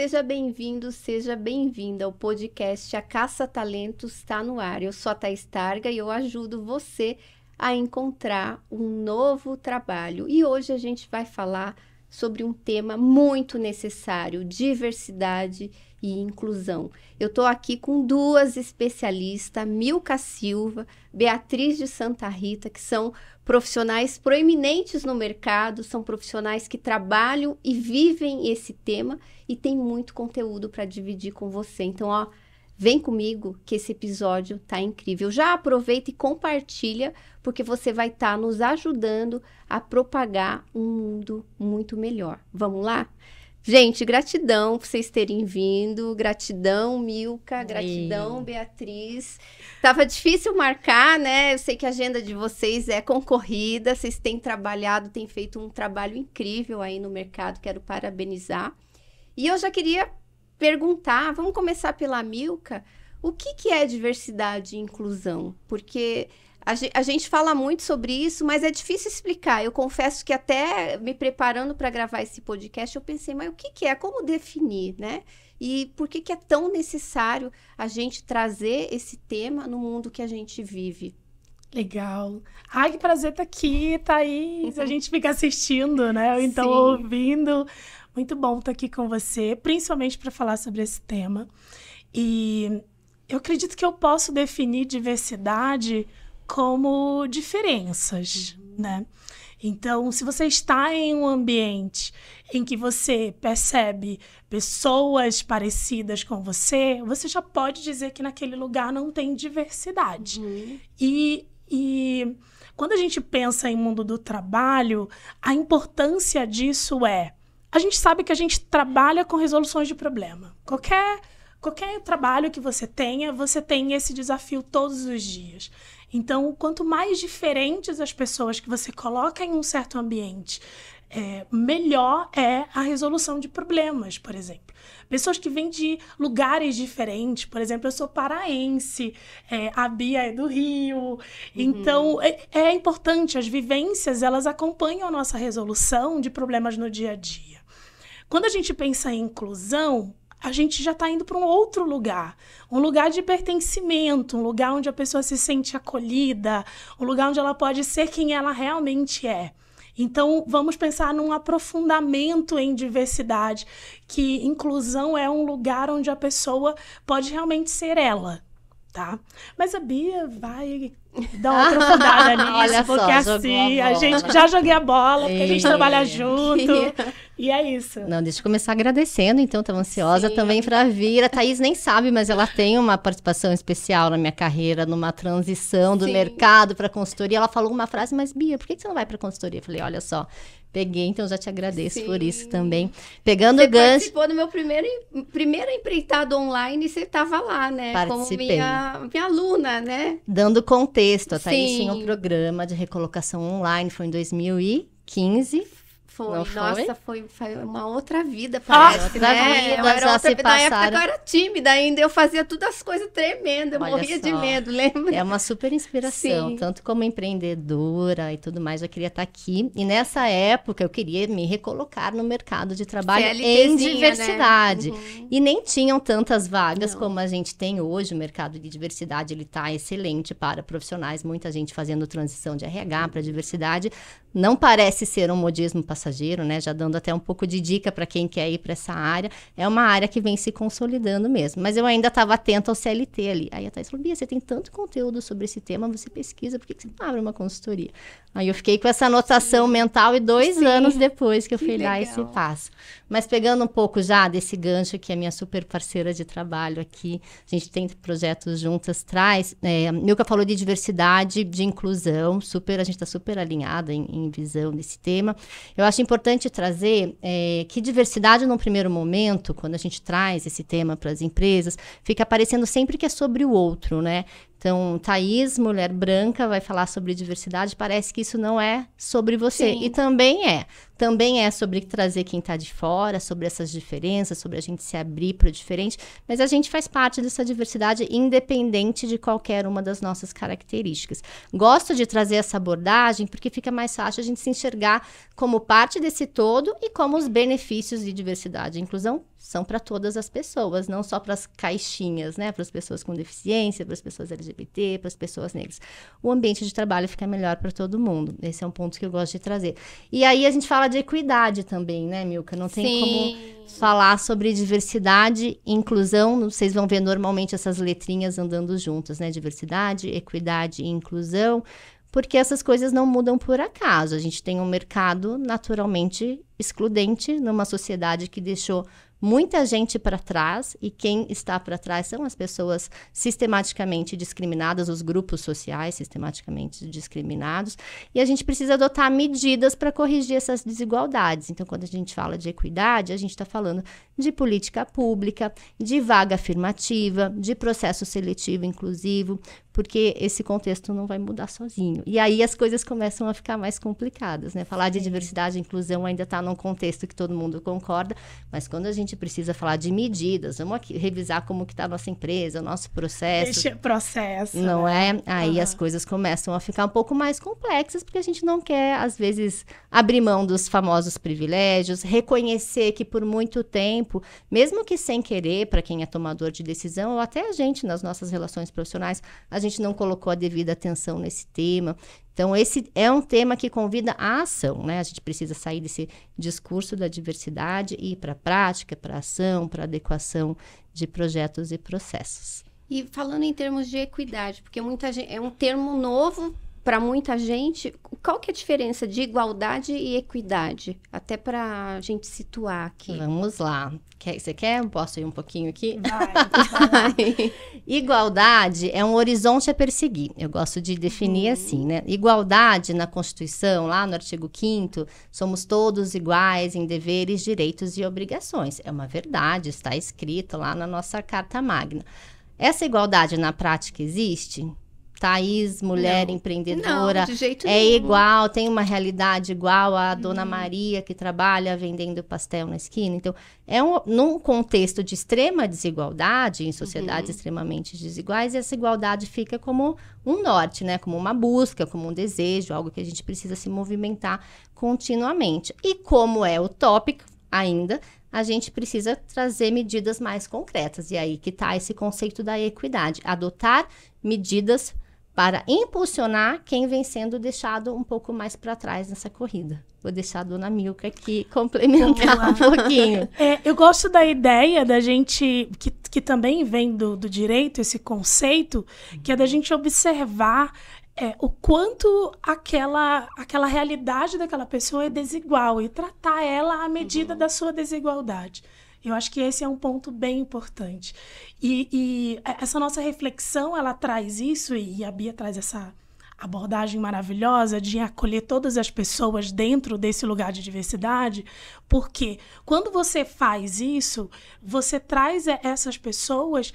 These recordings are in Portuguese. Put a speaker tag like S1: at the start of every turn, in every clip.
S1: Seja bem-vindo, seja bem-vinda ao podcast A Caça Talentos está no ar. Eu sou a Thais Targa e eu ajudo você a encontrar um novo trabalho. E hoje a gente vai falar sobre um tema muito necessário: diversidade e inclusão. Eu estou aqui com duas especialistas, Milka Silva, Beatriz de Santa Rita, que são profissionais proeminentes no mercado, são profissionais que trabalham e vivem esse tema e tem muito conteúdo para dividir com você. Então, ó, vem comigo que esse episódio tá incrível. Já aproveita e compartilha, porque você vai estar tá nos ajudando a propagar um mundo muito melhor. Vamos lá? Gente, gratidão por vocês terem vindo. Gratidão, Milka. Gratidão, Beatriz. Tava difícil marcar, né? Eu sei que a agenda de vocês é concorrida. Vocês têm trabalhado, têm feito um trabalho incrível aí no mercado. Quero parabenizar. E eu já queria perguntar, vamos começar pela Milka. O que, que é diversidade e inclusão? Porque a, gente fala muito sobre isso, mas é difícil explicar. Eu confesso que até me preparando para gravar esse podcast, eu pensei, mas o que, que é? Como definir, né? E por que, que é tão necessário a gente trazer esse tema no mundo que a gente vive?
S2: Legal. Ai, que prazer estar tá aqui, Thaís. A gente fica assistindo, né? Ou então Sim. ouvindo. Muito bom estar aqui com você, principalmente para falar sobre esse tema. E eu acredito que eu posso definir diversidade como diferenças, uhum. né? Então, se você está em um ambiente em que você percebe pessoas parecidas com você, você já pode dizer que naquele lugar não tem diversidade. Uhum. E, e quando a gente pensa em mundo do trabalho, a importância disso é: a gente sabe que a gente trabalha com resoluções de problema. Qualquer qualquer trabalho que você tenha, você tem esse desafio todos os dias. Então, quanto mais diferentes as pessoas que você coloca em um certo ambiente, é, melhor é a resolução de problemas, por exemplo. Pessoas que vêm de lugares diferentes, por exemplo, eu sou paraense, é, a Bia é do Rio. Uhum. Então, é, é importante, as vivências, elas acompanham a nossa resolução de problemas no dia a dia. Quando a gente pensa em inclusão, a gente já está indo para um outro lugar, um lugar de pertencimento, um lugar onde a pessoa se sente acolhida, um lugar onde ela pode ser quem ela realmente é. Então, vamos pensar num aprofundamento em diversidade, que inclusão é um lugar onde a pessoa pode realmente ser ela, tá? Mas a Bia vai dar uma aprofundada nisso, Olha porque só, assim, a, a, gente já joguei a bola, porque a gente trabalha junto. E é isso.
S3: Não, deixa eu começar agradecendo, então, estava ansiosa Sim. também para vir. A Thaís nem sabe, mas ela tem uma participação especial na minha carreira, numa transição do Sim. mercado para consultoria. Ela falou uma frase, mas Bia, por que você não vai para consultoria? Eu falei, olha só, Peguei, então já te agradeço Sim. por isso também. Pegando
S1: você
S3: o gancho. Você
S1: participou do meu primeiro, primeiro empreitado online e você estava lá, né?
S3: Participei.
S1: Como minha, minha aluna, né?
S3: Dando contexto, a Thaís tinha um programa de recolocação online, foi em 2015.
S1: Foi, não nossa, foi? Foi, uma outra vida, parece, outra né? Vida, eu era outra vida. Na época eu era tímida ainda, eu fazia todas as coisas tremendo, eu Olha morria só. de medo, lembra?
S3: É uma super inspiração, Sim. tanto como empreendedora e tudo mais, eu queria estar aqui. E nessa época eu queria me recolocar no mercado de trabalho em né? diversidade. Né? Uhum. E nem tinham tantas vagas não. como a gente tem hoje, o mercado de diversidade ele está excelente para profissionais, muita gente fazendo transição de RH para diversidade. Não parece ser um modismo passageiro passageiro, né? Já dando até um pouco de dica para quem quer ir para essa área. É uma área que vem se consolidando mesmo. Mas eu ainda estava atento ao CLT ali. Aí a Thais falou: Bia, você tem tanto conteúdo sobre esse tema, você pesquisa, por que, você não abre uma consultoria? Aí eu fiquei com essa anotação mental e dois Sim. anos depois que eu fui lá esse passo. Mas pegando um pouco já desse gancho que é minha super parceira de trabalho aqui, a gente tem projetos juntas, traz. É, Milka falou de diversidade, de inclusão, super, a gente está super alinhada em, em, visão desse tema. Eu acho importante trazer é, que diversidade, num primeiro momento, quando a gente traz esse tema para as empresas, fica aparecendo sempre que é sobre o outro, né? Então, Thaís, mulher branca, vai falar sobre diversidade. Parece que isso não é sobre você. Sim. E também é. Também é sobre trazer quem está de fora, sobre essas diferenças, sobre a gente se abrir para o diferente. Mas a gente faz parte dessa diversidade, independente de qualquer uma das nossas características. Gosto de trazer essa abordagem porque fica mais fácil a gente se enxergar como parte desse todo e como os benefícios de diversidade e inclusão são para todas as pessoas, não só para as caixinhas, né? Para as pessoas com deficiência, para as pessoas LGBT, para as pessoas negras. O ambiente de trabalho fica melhor para todo mundo. Esse é um ponto que eu gosto de trazer. E aí a gente fala de equidade também, né, Milka? Não tem Sim. como falar sobre diversidade e inclusão. Vocês vão ver normalmente essas letrinhas andando juntas, né? Diversidade, equidade e inclusão porque essas coisas não mudam por acaso. A gente tem um mercado naturalmente excludente numa sociedade que deixou muita gente para trás e quem está para trás são as pessoas sistematicamente discriminadas, os grupos sociais sistematicamente discriminados, e a gente precisa adotar medidas para corrigir essas desigualdades. Então, quando a gente fala de equidade, a gente está falando de política pública, de vaga afirmativa, de processo seletivo inclusivo, porque esse contexto não vai mudar sozinho. E aí as coisas começam a ficar mais complicadas, né? Falar de diversidade e inclusão ainda está num contexto que todo mundo concorda, mas quando a gente precisa falar de medidas, vamos aqui revisar como que está a nossa empresa, o nosso processo.
S2: Deixa processo.
S3: Não né? é? Aí uhum. as coisas começam a ficar um pouco mais complexas, porque a gente não quer, às vezes, abrir mão dos famosos privilégios, reconhecer que por muito tempo, mesmo que sem querer, para quem é tomador de decisão, ou até a gente nas nossas relações profissionais, a gente não colocou a devida atenção nesse tema. Então, esse é um tema que convida a ação, né? A gente precisa sair desse discurso da diversidade e ir para a prática, para ação, para adequação de projetos e processos.
S1: E falando em termos de equidade, porque muita gente, é um termo novo para muita gente, qual que é a diferença de igualdade e equidade? Até para a gente situar aqui.
S3: Vamos lá. Quer, você quer? Posso ir um pouquinho aqui? Vai. igualdade é um horizonte a perseguir. Eu gosto de definir uhum. assim, né? Igualdade na Constituição, lá no artigo 5 somos todos iguais em deveres, direitos e obrigações. É uma verdade, está escrito lá na nossa Carta Magna. Essa igualdade na prática existe? Thaís, mulher não, empreendedora,
S1: não, é
S3: nenhum. igual, tem uma realidade igual a Dona uhum. Maria que trabalha vendendo pastel na esquina. Então, é um, num contexto de extrema desigualdade, em sociedades uhum. extremamente desiguais, essa igualdade fica como um norte, né? Como uma busca, como um desejo, algo que a gente precisa se movimentar continuamente. E como é utópico ainda, a gente precisa trazer medidas mais concretas. E aí que está esse conceito da equidade. Adotar medidas para impulsionar quem vem sendo deixado um pouco mais para trás nessa corrida. Vou deixar a dona Milka aqui complementar um pouquinho.
S2: É, eu gosto da ideia da gente, que, que também vem do, do direito, esse conceito, que é da gente observar é, o quanto aquela, aquela realidade daquela pessoa é desigual e tratar ela à medida uhum. da sua desigualdade. Eu acho que esse é um ponto bem importante. E, e essa nossa reflexão, ela traz isso, e a Bia traz essa abordagem maravilhosa de acolher todas as pessoas dentro desse lugar de diversidade, porque quando você faz isso, você traz essas pessoas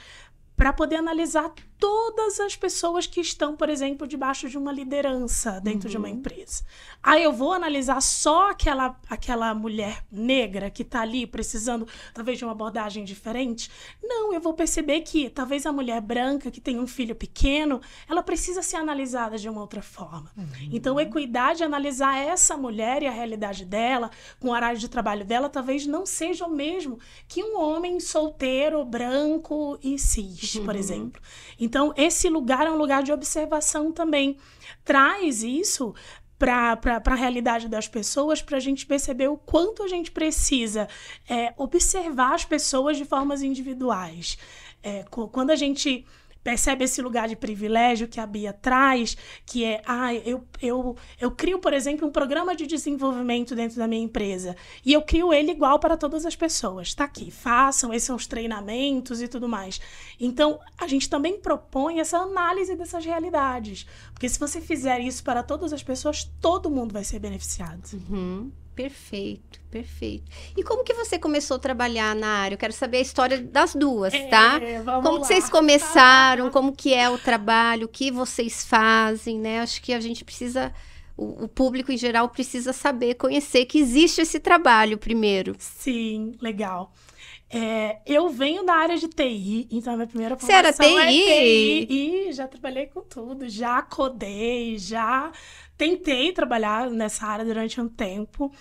S2: para poder analisar todas as pessoas que estão, por exemplo, debaixo de uma liderança dentro uhum. de uma uhum. empresa. Aí eu vou analisar só aquela, aquela mulher negra que está ali precisando, talvez, de uma abordagem diferente? Não, eu vou perceber que talvez a mulher branca que tem um filho pequeno, ela precisa ser analisada de uma outra forma. Uhum. Então, equidade, analisar essa mulher e a realidade dela, com o horário de trabalho dela, talvez não seja o mesmo que um homem solteiro, branco e cis, uhum. por exemplo. Então, esse lugar é um lugar de observação também. Traz isso para a realidade das pessoas, para a gente perceber o quanto a gente precisa é, observar as pessoas de formas individuais. É, quando a gente percebe esse lugar de privilégio que a Bia traz, que é, ah, eu, eu, eu crio, por exemplo, um programa de desenvolvimento dentro da minha empresa e eu crio ele igual para todas as pessoas. Está aqui, façam, esses são os treinamentos e tudo mais. Então, a gente também propõe essa análise dessas realidades, porque se você fizer isso para todas as pessoas, todo mundo vai ser beneficiado.
S1: Uhum. Perfeito, perfeito. E como que você começou a trabalhar na área? Eu quero saber a história das duas, é, tá? como vocês começaram? Como que é o trabalho? O que vocês fazem, né? Acho que a gente precisa o, o, público em geral precisa saber, conhecer que existe esse trabalho primeiro.
S2: Sim, legal. É, eu venho da área de TI, então a minha primeira
S1: formação Você era TI?
S2: é TI. E já trabalhei com tudo, já codei, já tentei trabalhar nessa área durante um tempo.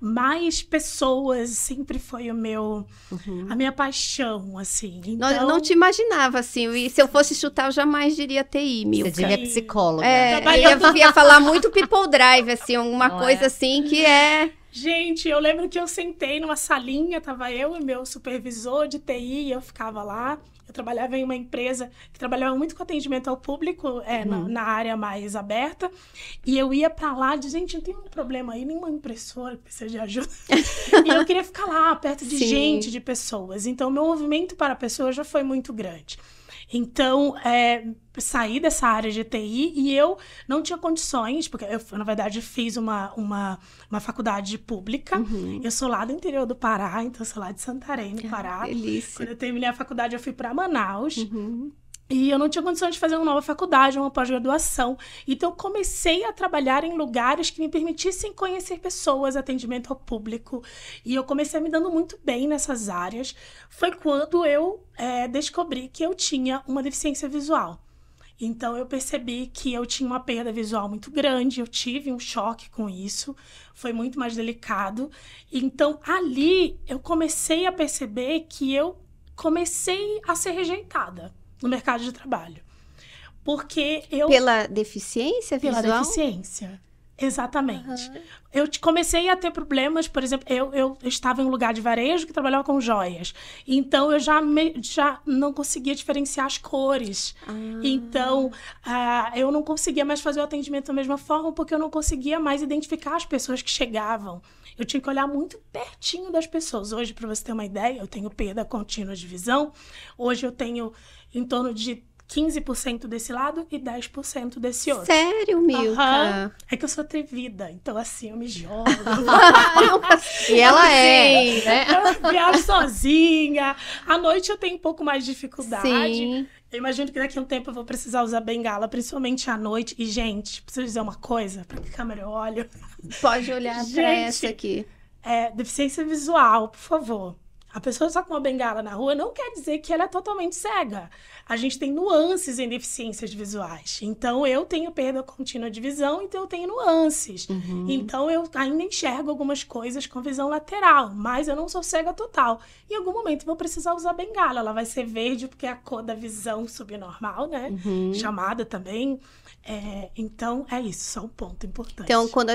S2: Mas pessoas sempre foi o meu, uhum. a minha paixão, assim.
S1: Então... Não, eu não te imaginava, assim. E se eu fosse chutar, eu jamais diria TI, Milka.
S3: Você diria psicóloga.
S1: É, eu ia, falar muito People Drive, assim, alguma não coisa é? assim que é...
S2: Gente, eu lembro que eu sentei numa salinha, tava eu e meu supervisor de TI, e eu ficava lá. Eu trabalhava em uma empresa que trabalhava muito com atendimento ao público, é, uhum. na, na, área mais aberta. E eu ia para lá, de gente, não tem um problema aí, nenhuma impressora que precisa de ajuda. e eu queria ficar lá, perto de Sim. gente, de pessoas. Então, meu movimento para pessoas já foi muito grande. Então, é, saí dessa área de TI e eu não tinha condições, porque eu, na verdade, fiz uma, uma, uma faculdade pública. Uhum. Eu sou lá do interior do Pará, então sou lá de Santarém, no Pará.
S1: Ah, delícia.
S2: Quando eu terminei a faculdade, eu fui para Manaus. Uhum. E eu não tinha condições de fazer uma nova faculdade, uma pós-graduação. Então, comecei a trabalhar em lugares que me permitissem conhecer pessoas, atendimento ao público. E eu comecei a me dando muito bem nessas áreas. Foi quando eu é, descobri que eu tinha uma deficiência visual. Então, eu percebi que eu tinha uma perda visual muito grande, eu tive um choque com isso, foi muito mais delicado. Então, ali, eu comecei a perceber que eu comecei a ser rejeitada no mercado de trabalho. Porque eu.
S1: Pela deficiência visual?
S2: Pela deficiência. Exatamente. Uhum. Eu comecei a ter problemas, por exemplo, eu, eu, estava em um lugar de varejo que trabalhava com joias. Então eu já, me, já não conseguia diferenciar as cores. Uhum. Então uh, eu não conseguia mais fazer o atendimento da mesma forma porque eu não conseguia mais identificar as pessoas que chegavam. Eu tinha que olhar muito pertinho das pessoas. Hoje, para você ter uma ideia, eu tenho perda contínua de visão. Hoje eu tenho em torno de 15% desse lado e 10% desse outro.
S1: Sério, Milka? Uhum.
S2: É que eu sou atrevida, então assim, eu me jogo.
S3: e ela é, né?
S2: Viajo sozinha. À noite eu tenho um pouco mais de dificuldade. Sim. Eu imagino que daqui a um tempo eu vou precisar usar bengala, principalmente à noite. E, gente, preciso dizer uma coisa, para que câmera eu olho?
S1: Pode olhar gente, pra essa aqui.
S2: É, deficiência visual, por favor. A pessoa só com uma bengala na rua não quer dizer que ela é totalmente cega a gente tem nuances em deficiências visuais. Então, eu tenho perda contínua de visão, então eu tenho nuances. Uhum. Então, eu ainda enxergo algumas coisas com visão lateral, mas eu não sou cega total. Em algum momento, vou precisar usar bengala. Ela vai ser verde porque é a cor da visão subnormal, né? Uhum. Chamada também. É, então, é isso, só um ponto importante.
S1: Então, quando,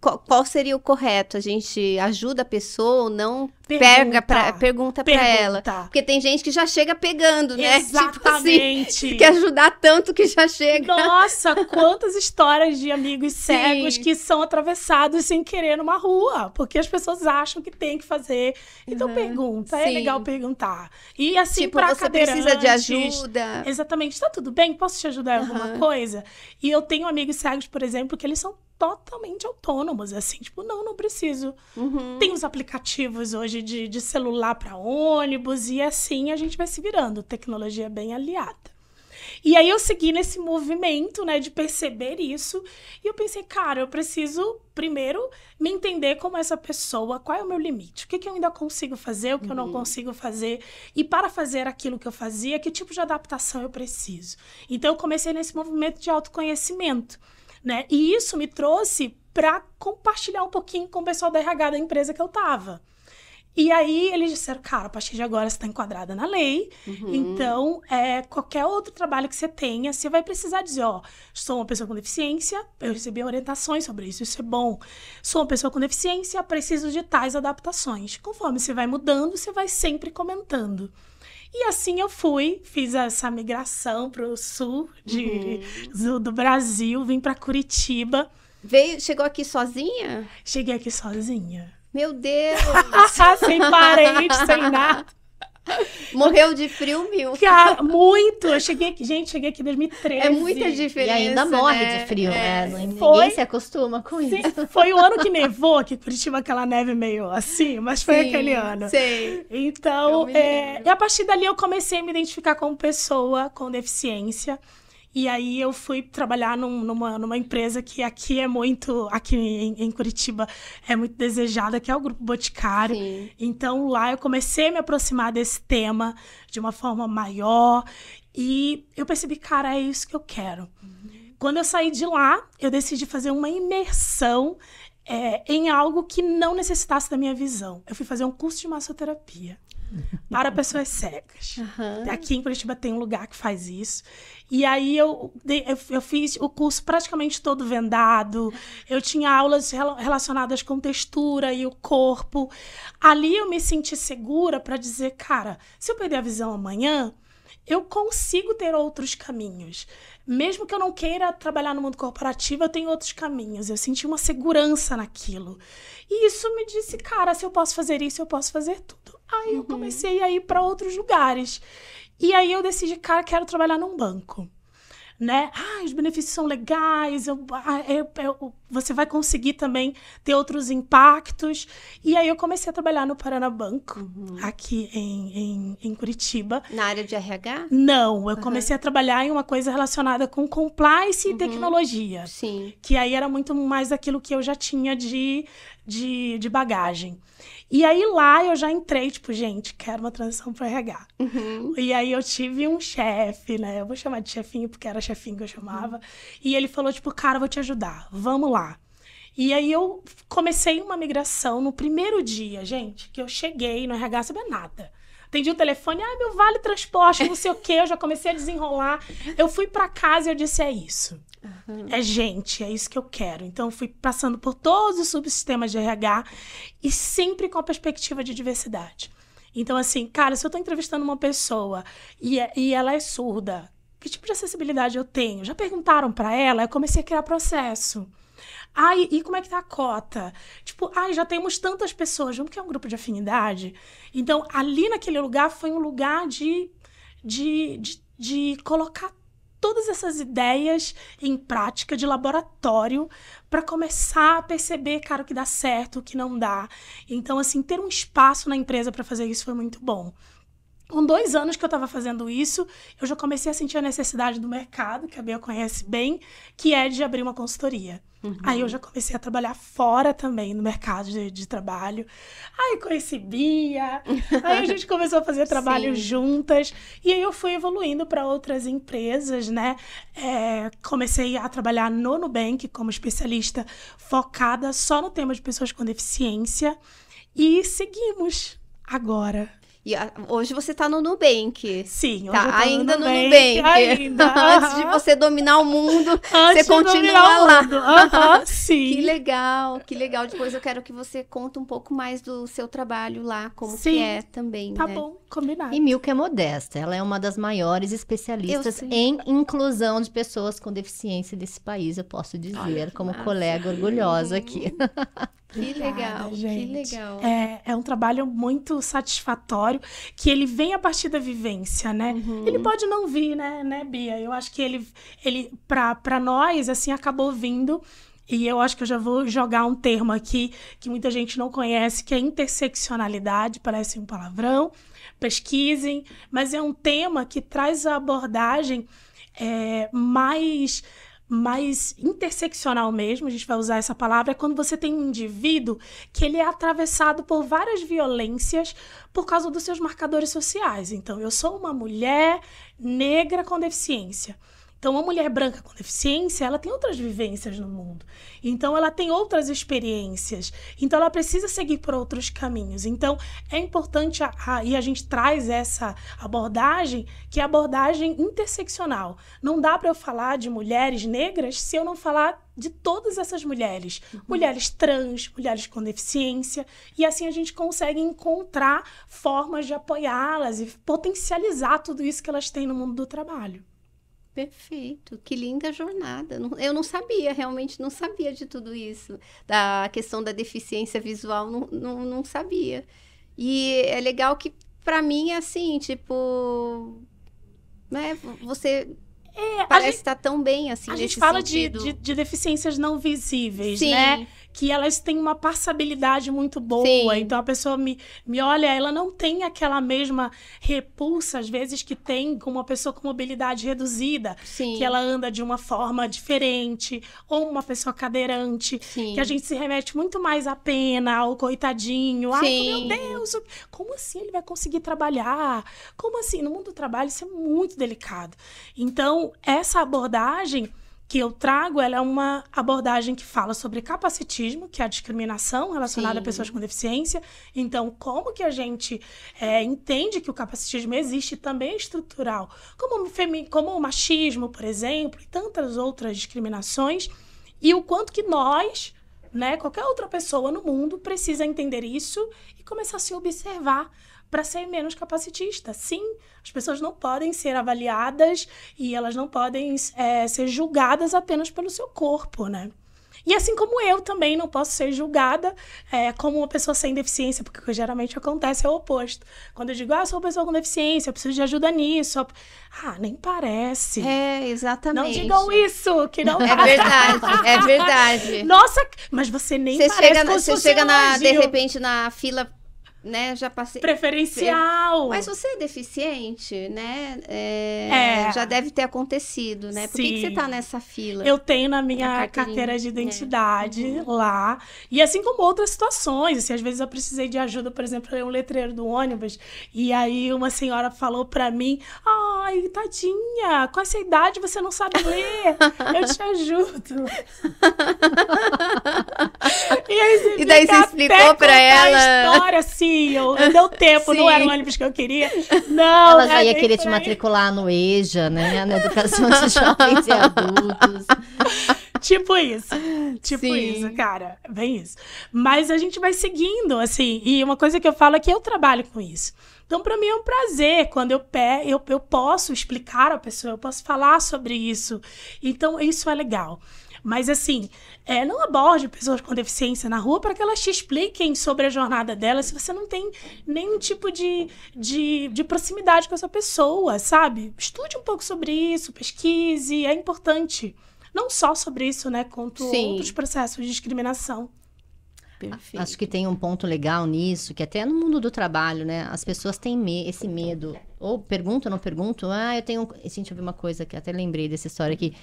S1: qual seria o correto? A gente ajuda a pessoa ou não pergunta, pega pra, pergunta para ela? Porque tem gente que já chega pegando, né?
S2: Exatamente.
S1: Tipo assim, quer ajudar tanto que já chega.
S2: Nossa, quantas histórias de amigos cegos Sim. que são atravessados sem querer numa rua, porque as pessoas acham que tem que fazer. Então, uhum. pergunta, é Sim. é legal perguntar. E assim, tipo, pra você
S1: precisa de ajuda.
S2: Exatamente. Tá tudo bem? Posso te ajudar em uhum. alguma coisa? E eu tenho amigos cegos, por exemplo, que eles são totalmente autônomos, assim, tipo, não, não preciso. Uhum. Tem os aplicativos hoje de, de celular para ônibus e assim a gente vai se virando. Tecnologia bem aliada. E aí eu segui nesse movimento, né, de perceber isso, e eu pensei, cara, eu preciso primeiro me entender como essa pessoa, qual é o meu limite, o que, que eu ainda consigo fazer, o que uhum. eu não uhum. consigo fazer, e para fazer aquilo que eu fazia, que tipo de adaptação eu preciso. Então eu comecei nesse movimento de autoconhecimento, né? E isso me trouxe para compartilhar um pouquinho com o pessoal da RH da empresa que eu tava. E aí eles disseram, cara, a partir de agora você está enquadrada na lei, uhum. então é, qualquer outro trabalho que você tenha, você vai precisar dizer, ó, sou uma pessoa com deficiência, eu recebi orientações sobre isso, isso é bom. Sou uma pessoa com deficiência, preciso de tais adaptações. Conforme você vai mudando, você vai sempre comentando. E assim eu fui, fiz essa migração para o sul de, uhum. do Brasil, vim para Curitiba.
S1: Veio, chegou aqui sozinha?
S2: Cheguei aqui sozinha.
S1: Meu Deus!
S2: sem parente, sem nada.
S1: Morreu de frio, mil.
S2: Cara, muito. Eu cheguei aqui, gente, cheguei aqui em 2013.
S1: É muita diferença.
S3: E ainda morre
S1: né?
S3: de frio, é. né? Ninguém foi, se acostuma com sim, isso.
S2: Foi o ano que nevou, que Curitiba aquela neve meio assim, mas foi sim, aquele ano.
S1: Sei.
S2: Então, é, e a partir dali eu comecei a me identificar como pessoa com deficiência. E aí eu fui trabalhar num, numa, numa empresa que aqui é muito, aqui em, em, Curitiba, é muito desejada, que é o Grupo Boticário. Sim. Então lá eu comecei a me aproximar desse tema de uma forma maior. E eu percebi, cara, é isso que eu quero. Uhum. Quando eu saí de lá, eu decidi fazer uma imersão é, em algo que não necessitasse da minha visão. Eu fui fazer um curso de massoterapia para pessoas cegas. Uhum. Aqui em Curitiba tem um lugar que faz isso. E aí eu, eu, eu, fiz o curso praticamente todo vendado. Eu tinha aulas relacionadas com textura e o corpo. Ali eu me senti segura para dizer, cara, se eu perder a visão amanhã, eu consigo ter outros caminhos. Mesmo que eu não queira trabalhar no mundo corporativo, eu tenho outros caminhos. Eu senti uma segurança naquilo. E isso me disse, cara, se eu posso fazer isso, eu posso fazer tudo. Aí eu uhum. comecei a ir para outros lugares. E aí eu decidi, cara, quero trabalhar num banco né? Ah, os benefícios são legais, eu, ah, eu, eu, você vai conseguir também ter outros impactos. E aí eu comecei a trabalhar no Paranabanco, uhum. aqui em, em, em, Curitiba.
S1: Na área de RH?
S2: Não, eu uhum. comecei a trabalhar em uma coisa relacionada com compliance uhum. e tecnologia.
S1: Sim.
S2: Que aí era muito mais aquilo que eu já tinha de, de, de bagagem. E aí lá eu já entrei, tipo, gente, quero uma transição para RH. Uhum. E aí eu tive um chefe, né? Eu vou chamar de chefinho porque era chefinho que eu chamava. Uhum. E ele falou, tipo, cara, eu vou te ajudar, vamos lá. E aí eu comecei uma migração no primeiro dia, gente, que eu cheguei no RH, sabia nada. Atendi o telefone, ah, meu vale transporte, não sei o quê, eu já comecei a desenrolar. Eu fui para casa e eu disse, é isso. Uhum. É gente, é isso que eu quero. Então, fui passando por todos os subsistemas de RH e sempre com a perspectiva de diversidade. Então, assim, cara, se eu estou entrevistando uma pessoa e, é, e ela é surda, que tipo de acessibilidade eu tenho? Já perguntaram para ela? Eu comecei a criar processo. Ai, e como é que tá a cota? Tipo, ai, já temos tantas pessoas, vamos que é um grupo de afinidade. Então, ali naquele lugar foi um lugar de, de, de, de colocar todas essas ideias em prática de laboratório para começar a perceber, cara, o que dá certo, o que não dá. Então, assim, ter um espaço na empresa para fazer isso foi muito bom. Com dois anos que eu estava fazendo isso, eu já comecei a sentir a necessidade do mercado, que a Bia conhece bem, que é de abrir uma consultoria. Uhum. Aí eu já comecei a trabalhar fora também, no mercado de, de trabalho. Aí conheci Bia, aí a gente começou a fazer trabalho Sim. juntas. E aí eu fui evoluindo para outras empresas, né? É, comecei a trabalhar no Nubank como especialista focada só no tema de pessoas com deficiência. E seguimos agora
S1: e a, hoje você está no Nubank.
S2: Sim,
S1: hoje tá,
S2: ainda
S1: no Nubank. Nubank.
S2: Ainda.
S1: Antes de você dominar o mundo, Antes você continua lá.
S2: Uhum, sim.
S1: Que legal, que legal. Depois eu quero que você conte um pouco mais do seu trabalho lá, como sim. que é também,
S2: Tá
S1: né?
S2: bom, combinado.
S3: E Milka é modesta, ela é uma das maiores especialistas em inclusão de pessoas com deficiência desse país, eu posso dizer, Olha, como massa. colega orgulhosa aqui.
S1: Que legal, gente. que legal.
S2: É, é um trabalho muito satisfatório, que ele vem a partir da vivência, né? Uhum. Ele pode não vir, né, né, Bia? Eu acho que ele, ele para nós, assim, acabou vindo e eu acho que eu já vou jogar um termo aqui que muita gente não conhece, que é interseccionalidade, parece um palavrão. Pesquisem, mas é um tema que traz a abordagem é, mais mais interseccional mesmo, a gente vai usar essa palavra, é quando você tem um indivíduo que ele é atravessado por várias violências por causa dos seus marcadores sociais. Então, eu sou uma mulher negra com deficiência. Então, uma mulher branca com deficiência, ela tem outras vivências no mundo. Então, ela tem outras experiências. Então, ela precisa seguir por outros caminhos. Então, é importante, a, a, e a gente traz essa abordagem, que é a abordagem interseccional. Não dá para eu falar de mulheres negras se eu não falar de todas essas mulheres. Uhum. Mulheres trans, mulheres com deficiência. E assim a gente consegue encontrar formas de apoiá-las e potencializar tudo isso que elas têm no mundo do trabalho.
S1: Perfeito, que linda jornada. Eu não sabia, realmente não sabia de tudo isso. Da questão da deficiência visual, não, não, não sabia. E é legal que, para mim, é assim, tipo. Né, você é, parece estar tá tão bem assim.
S2: A gente fala de, de, de, deficiências não visíveis, Sim. né? Que elas têm uma passabilidade muito boa. Sim. Então a pessoa me, me olha, ela não tem aquela mesma repulsa, às vezes, que tem com uma pessoa com mobilidade reduzida, Sim. que ela anda de uma forma diferente, ou uma pessoa cadeirante, Sim. que a gente se remete muito mais à pena, ao coitadinho. Ai, meu Deus, como assim ele vai conseguir trabalhar? Como assim? No mundo do trabalho isso é muito delicado. Então, essa abordagem que eu trago, ela é uma abordagem que fala sobre capacitismo, que é a discriminação relacionada Sim. a pessoas com deficiência. Então, como que a gente é, entende que o capacitismo existe também é estrutural, como o, femi como o machismo, por exemplo, e tantas outras discriminações, e o quanto que nós, né, qualquer outra pessoa no mundo, precisa entender isso e começar a se observar para ser menos capacitista. Sim, as pessoas não podem ser avaliadas e elas não podem é, ser julgadas apenas pelo seu corpo, né? E assim como eu também não posso ser julgada é, como uma pessoa sem deficiência, porque o que geralmente acontece é o oposto. Quando eu digo, ah, sou uma pessoa com deficiência, eu preciso de ajuda nisso. Ah, nem parece.
S1: É, exatamente.
S2: Não digam isso, que não
S1: É verdade, é verdade.
S2: Nossa, mas você nem você parece
S1: chega, Você chega, na, de repente, na fila né, já passei.
S2: Preferencial.
S1: Mas você é deficiente, né? É, é. Já deve ter acontecido, né? Por que, que, você tá nessa fila?
S2: Eu tenho na minha carteira de identidade é. uhum. lá. E assim como outras situações, assim, às vezes eu precisei de ajuda, por exemplo, eu um letreiro do ônibus, e aí uma senhora falou para mim: "Ai, tadinha, com essa idade você não sabe ler. eu te ajudo".
S1: e, aí, e daí você explicou para ela
S2: a história assim eu, não deu tempo, não era o ônibus que eu queria. Não.
S3: Ela já ia querer te matricular no EJA, né? Na educação de jovens e adultos.
S2: tipo isso. Tipo Sim. isso, cara. Bem isso. Mas a gente vai seguindo, assim. E uma coisa que eu falo é que eu trabalho com isso. Então, para mim é um prazer quando eu, pé, eu, eu posso explicar a pessoa, eu posso falar sobre isso. Então, isso é legal. Mas assim, é, não aborde pessoas com deficiência na rua para que elas te expliquem sobre a jornada delas se você não tem nenhum tipo de, de, de proximidade com essa pessoa, sabe? Estude um pouco sobre isso, pesquise, é importante. Não só sobre isso, né? Quanto Sim. outros processos de discriminação.
S3: Perfeito. Acho que tem um ponto legal nisso, que até no mundo do trabalho, né? As pessoas têm me esse medo. Ou perguntam, não perguntam. Ah, eu tenho. Gente, eu vi uma coisa que até lembrei dessa história aqui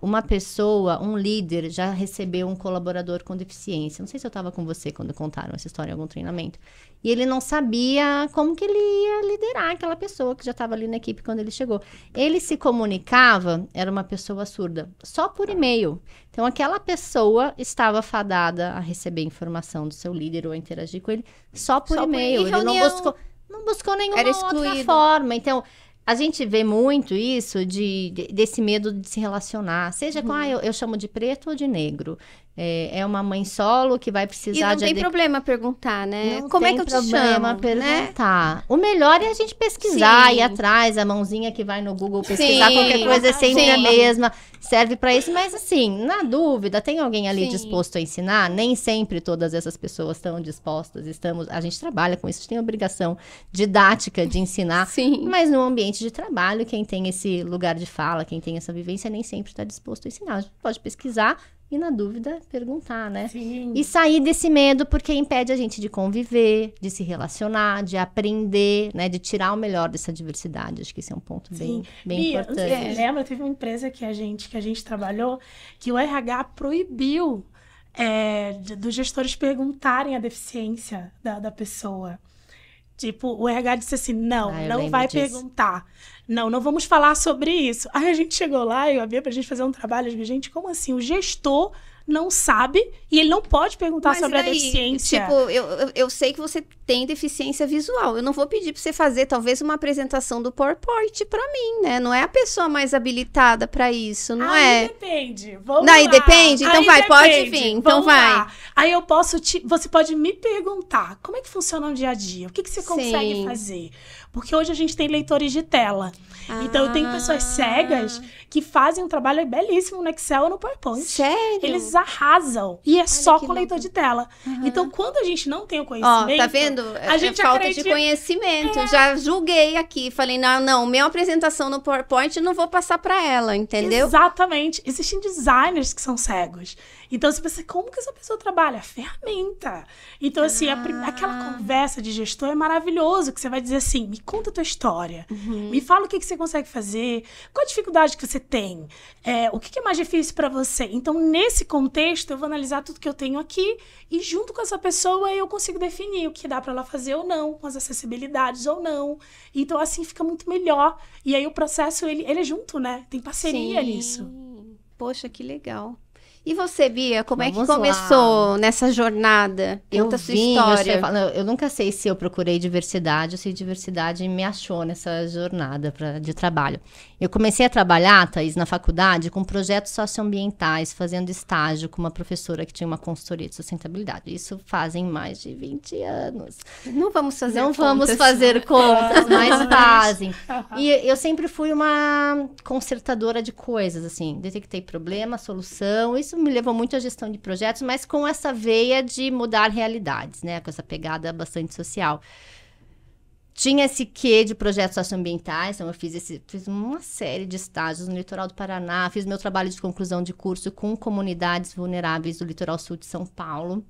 S3: uma pessoa, um líder, já recebeu um colaborador com deficiência. Não sei se eu estava com você quando contaram essa história em algum treinamento. E ele não sabia como que ele ia liderar aquela pessoa que já estava ali na equipe quando ele chegou. Ele se comunicava, era uma pessoa surda, só por e-mail. Então, aquela pessoa estava fadada a receber informação do seu líder ou a interagir com ele só por e-mail. Ele não buscou, não buscou nenhuma outra forma. Então, a gente vê muito isso de, de, desse medo de se relacionar, seja com, uhum. ah, eu, eu, chamo de preto ou de negro. É, é, uma mãe solo que vai precisar
S1: e não
S3: de...
S1: tem problema perguntar, né?
S3: Não Como é que eu te problema chamo, perguntar. Né? O melhor é a gente pesquisar, Sim. ir atrás, a mãozinha que vai no Google pesquisar, Sim. qualquer coisa é sempre Sim. a mesma. Serve para isso, mas assim, na dúvida, tem alguém ali disposto a ensinar? Nem sempre todas essas pessoas estão dispostas, estamos... A gente trabalha com isso, a gente tem a obrigação didática de ensinar,
S1: Sim.
S3: mas no ambiente de trabalho, quem tem esse lugar de fala, quem tem essa vivência, nem sempre está disposto a ensinar. A gente pode pesquisar, e na dúvida, perguntar, né?
S2: Sim.
S3: E sair desse medo, porque impede a gente de conviver, de se relacionar, de aprender, né? De tirar o melhor dessa diversidade. Acho que esse é um ponto bem, bem Bia, importante.
S2: Você lembra, teve uma empresa que a gente, que a gente trabalhou, que o RH proibiu é, dos gestores perguntarem a deficiência da, da pessoa. Tipo, o RH disse assim: não, ah, não vai disso. perguntar. Não, não vamos falar sobre isso. Aí a gente chegou lá e eu havia pra gente fazer um trabalho. Eu gente, como assim? O gestor não sabe e ele não pode perguntar Mas sobre daí, a deficiência.
S1: Tipo, eu, eu, eu, sei que você tem deficiência visual. Eu não vou pedir para você fazer talvez uma apresentação do PowerPoint para mim, né? Não é a pessoa mais habilitada para isso, não
S2: Aí
S1: é?
S2: depende. Vamos
S1: Daí
S2: lá.
S1: depende. Então
S2: Aí
S1: vai,
S2: depende.
S1: pode vir. Então
S2: Vamos
S1: vai.
S2: Lá. Aí eu posso te, você pode me perguntar como é que funciona o dia a dia? O que que você consegue Sim. fazer? Porque hoje a gente tem leitores de tela. Ah. Então eu tenho pessoas cegas que fazem um trabalho belíssimo no Excel ou no PowerPoint.
S1: Sério?
S2: Eles arrasam. E é Olha só com leitor de tela. Uhum. Então, quando a gente não tem o conhecimento.
S1: Ó, tá vendo? A é, gente é falta acredita... de conhecimento. É. Já julguei aqui. Falei, não, não, minha apresentação no PowerPoint não vou passar para ela, entendeu?
S2: Exatamente. Existem designers que são cegos. Então, você pensa, como que essa pessoa trabalha? Ferramenta. Então, assim, ah. a, aquela conversa de gestor é maravilhoso, que você vai dizer assim, me conta a tua história. Uhum. Me fala o que, que você consegue fazer. Qual a dificuldade que você tem? É, o que, é mais difícil para você? Então, nesse contexto, eu vou analisar tudo que eu tenho aqui e junto com essa pessoa eu consigo definir o que dá para ela fazer ou não, com as acessibilidades ou não. Então, assim, fica muito melhor. E aí o processo, ele, ele é junto, né? Tem parceria Sim. nisso.
S1: Poxa, que legal. E você, Bia, como Vamos é que começou lá. nessa jornada?
S3: Eu Conta sua vim, história. Eu, eu, eu, nunca sei se eu procurei diversidade ou se diversidade me achou nessa jornada pra, de trabalho. Eu comecei a trabalhar, Thaís, na faculdade com projetos socioambientais, fazendo estágio com uma professora que tinha uma consultoria de sustentabilidade. Isso fazem mais de 20 anos.
S1: Não vamos fazer
S3: Não contas. vamos fazer contas, mas fazem. E eu sempre fui uma consertadora de coisas, assim. Detectei problema, solução. Isso me levou muito à gestão de projetos, mas com essa veia de mudar realidades, né? Com essa pegada bastante social. Tinha esse quê de projetos socioambientais, então eu fiz, esse, fiz uma série de estágios no litoral do Paraná, fiz meu trabalho de conclusão de curso com comunidades vulneráveis do litoral sul de São Paulo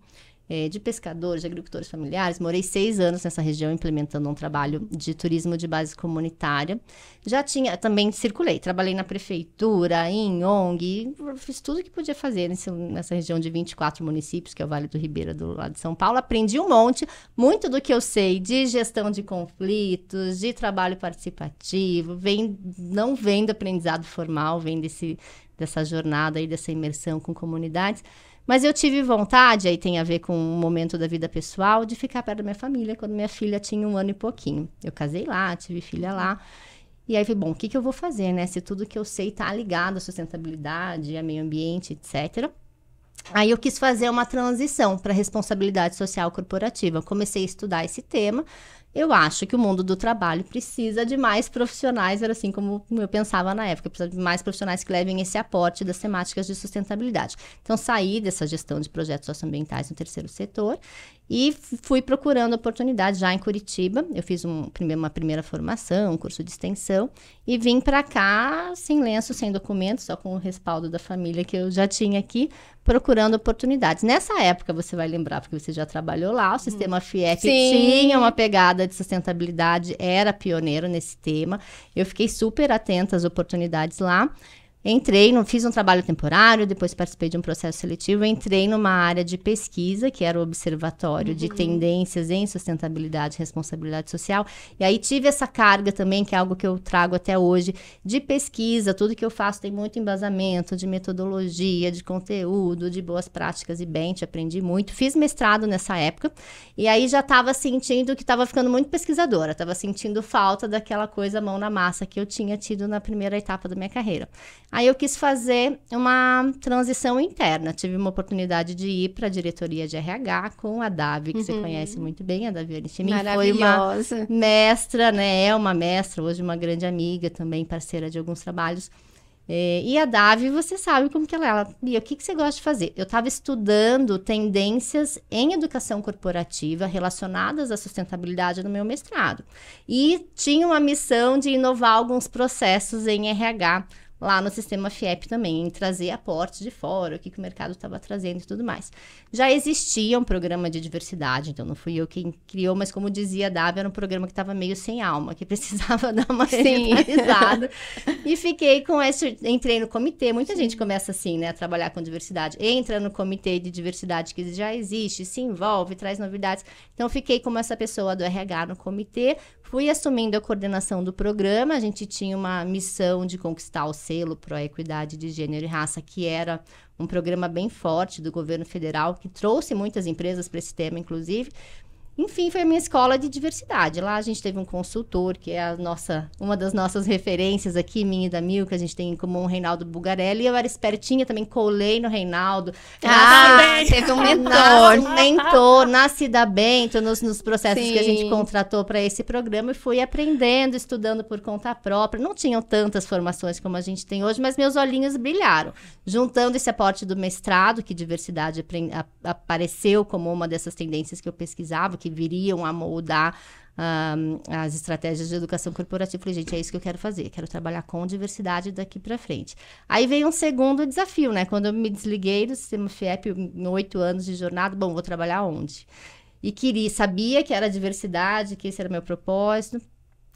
S3: é, de pescadores, de agricultores familiares. Morei seis anos nessa região implementando um trabalho de turismo de base comunitária. Já tinha, também circulei, trabalhei na prefeitura, em ONG, fiz tudo que podia fazer nesse, nessa região de 24 municípios, que é o Vale do Ribeira, do lado de São Paulo. Aprendi um monte, muito do que eu sei de gestão de conflitos, de trabalho participativo, vem, não vem do aprendizado formal, vem desse, dessa jornada aí, dessa imersão com comunidades. Mas eu tive vontade, aí tem a ver com um momento da vida pessoal, de ficar perto da minha família quando minha filha tinha um ano e pouquinho. Eu casei lá, tive filha lá. E aí, bom, o que, que eu vou fazer, né? Se tudo que eu sei está ligado à sustentabilidade, a meio ambiente, etc. Aí eu quis fazer uma transição para responsabilidade social corporativa. Comecei a estudar esse tema eu acho que o mundo do trabalho precisa de mais profissionais, era assim como eu pensava na época, precisa de mais profissionais que levem esse aporte das temáticas de sustentabilidade. Então, saí dessa gestão de projetos socioambientais no terceiro setor e fui procurando oportunidades já em Curitiba. Eu fiz um, uma primeira formação, um curso de extensão, e vim para cá sem lenço, sem documento, só com o respaldo da família que eu já tinha aqui, procurando oportunidades. Nessa época, você vai lembrar, porque você já trabalhou lá, o sistema hum. FIEP Sim. tinha uma pegada de sustentabilidade, era pioneiro nesse tema. Eu fiquei super atenta às oportunidades lá. Entrei, no, fiz um trabalho temporário, depois participei de um processo seletivo, entrei numa área de pesquisa, que era o Observatório uhum. de Tendências em Sustentabilidade e Responsabilidade Social. E aí tive essa carga também, que é algo que eu trago até hoje, de pesquisa. Tudo que eu faço tem muito embasamento de metodologia, de conteúdo, de boas práticas e bench, aprendi muito. Fiz mestrado nessa época, e aí já estava sentindo que estava ficando muito pesquisadora, estava sentindo falta daquela coisa mão na massa que eu tinha tido na primeira etapa da minha carreira. Aí eu quis fazer uma transição interna. Tive uma oportunidade de ir para a diretoria de RH com a Davi, que uhum. você conhece muito bem, a Davi Aristimin. Foi uma mestra, né? É uma mestra, hoje uma grande amiga também, parceira de alguns trabalhos. É, e a Davi, você sabe como que ela é. Ela, Bia, o que, que você gosta de fazer? Eu estava estudando tendências em educação corporativa relacionadas à sustentabilidade no meu mestrado. E tinha uma missão de inovar alguns processos em RH lá no sistema FIEP também, em trazer aportes de fora, o que, que o mercado estava trazendo e tudo mais. Já existia um programa de diversidade, então não fui eu quem criou, mas como dizia a Davi, era um programa que estava meio sem alma, que precisava dar uma revitalizada. e fiquei com esse, entrei no comitê, muita sim. gente começa assim, né, a trabalhar com diversidade, entra no comitê de diversidade que já existe, se envolve, traz novidades. Então fiquei como essa pessoa do RH no comitê, Fui assumindo a coordenação do programa, a gente tinha uma missão de conquistar o selo Pro Equidade de Gênero e Raça, que era um programa bem forte do governo federal, que trouxe muitas empresas para esse tema, inclusive. Enfim, foi a minha escola de diversidade. Lá a gente teve um consultor, que é a nossa, uma das nossas referências aqui, minha e da Mil, que a gente tem em comum, o Reinaldo Bugarelli. Eu era espertinha, também colei no Reinaldo.
S1: Ah, nasci, teve um mentor.
S3: um mentor, nasci da Bento, nos, nos processos Sim. que a gente contratou para esse programa. E fui aprendendo, estudando por conta própria. Não tinham tantas formações como a gente tem hoje, mas meus olhinhos brilharam. Juntando esse aporte do mestrado, que diversidade apareceu como uma dessas tendências que eu pesquisava, que que viriam a moldar um, as estratégias de educação corporativa. Falei, gente, é isso que eu quero fazer. Quero trabalhar com diversidade daqui para frente. Aí veio um segundo desafio, né? Quando eu me desliguei do sistema FIEP, em oito anos de jornada, bom, vou trabalhar onde? E queria, sabia que era diversidade, que esse era meu propósito.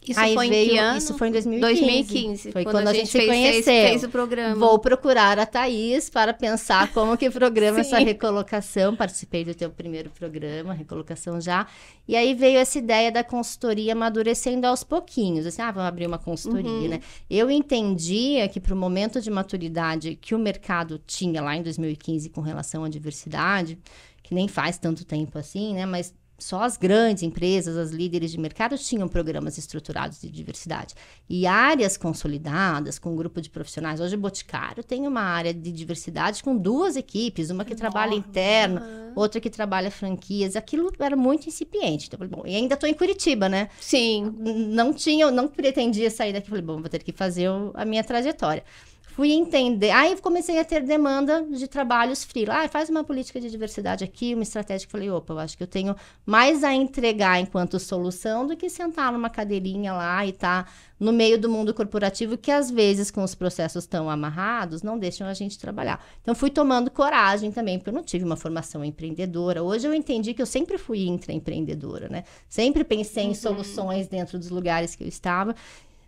S1: Isso Aí foi veio, em que ano?
S3: Isso foi em 2015. 2015.
S1: Foi quando, quando a, gente, gente se conheceu. Fez, fez, o programa.
S3: Vou procurar a Thaís para pensar como que programa essa recolocação. Participei do teu primeiro programa, recolocação já. E aí veio essa ideia da consultoria amadurecendo aos pouquinhos. Assim, ah, vamos abrir uma consultoria, uhum. né? Eu entendia que para o momento de maturidade que o mercado tinha lá em 2015 com relação à diversidade, que nem faz tanto tempo assim, né? Mas só as grandes empresas, as líderes de mercado tinham programas estruturados de diversidade. E áreas consolidadas, com um grupo de profissionais. Hoje, o Boticário tem uma área de diversidade com duas equipes, uma que trabalha interno, uhum. outra que trabalha franquias. Aquilo era muito incipiente. Então, bom, e ainda estou em Curitiba, né?
S1: Sim.
S3: Não tinha, não pretendia sair daqui. Falei, bom, vou ter que fazer a minha trajetória fui entender. Aí comecei a ter demanda de trabalhos free. Ah, faz uma política de diversidade aqui, uma estratégia. Falei, opa, eu acho que eu tenho mais a entregar enquanto solução do que sentar numa cadeirinha lá e estar tá no meio do mundo corporativo, que às vezes, com os processos tão amarrados, não deixam a gente trabalhar. Então, fui tomando coragem também, porque eu não tive uma formação empreendedora. Hoje eu entendi que eu sempre fui intraempreendedora, né? Sempre pensei uhum. em soluções dentro dos lugares que eu estava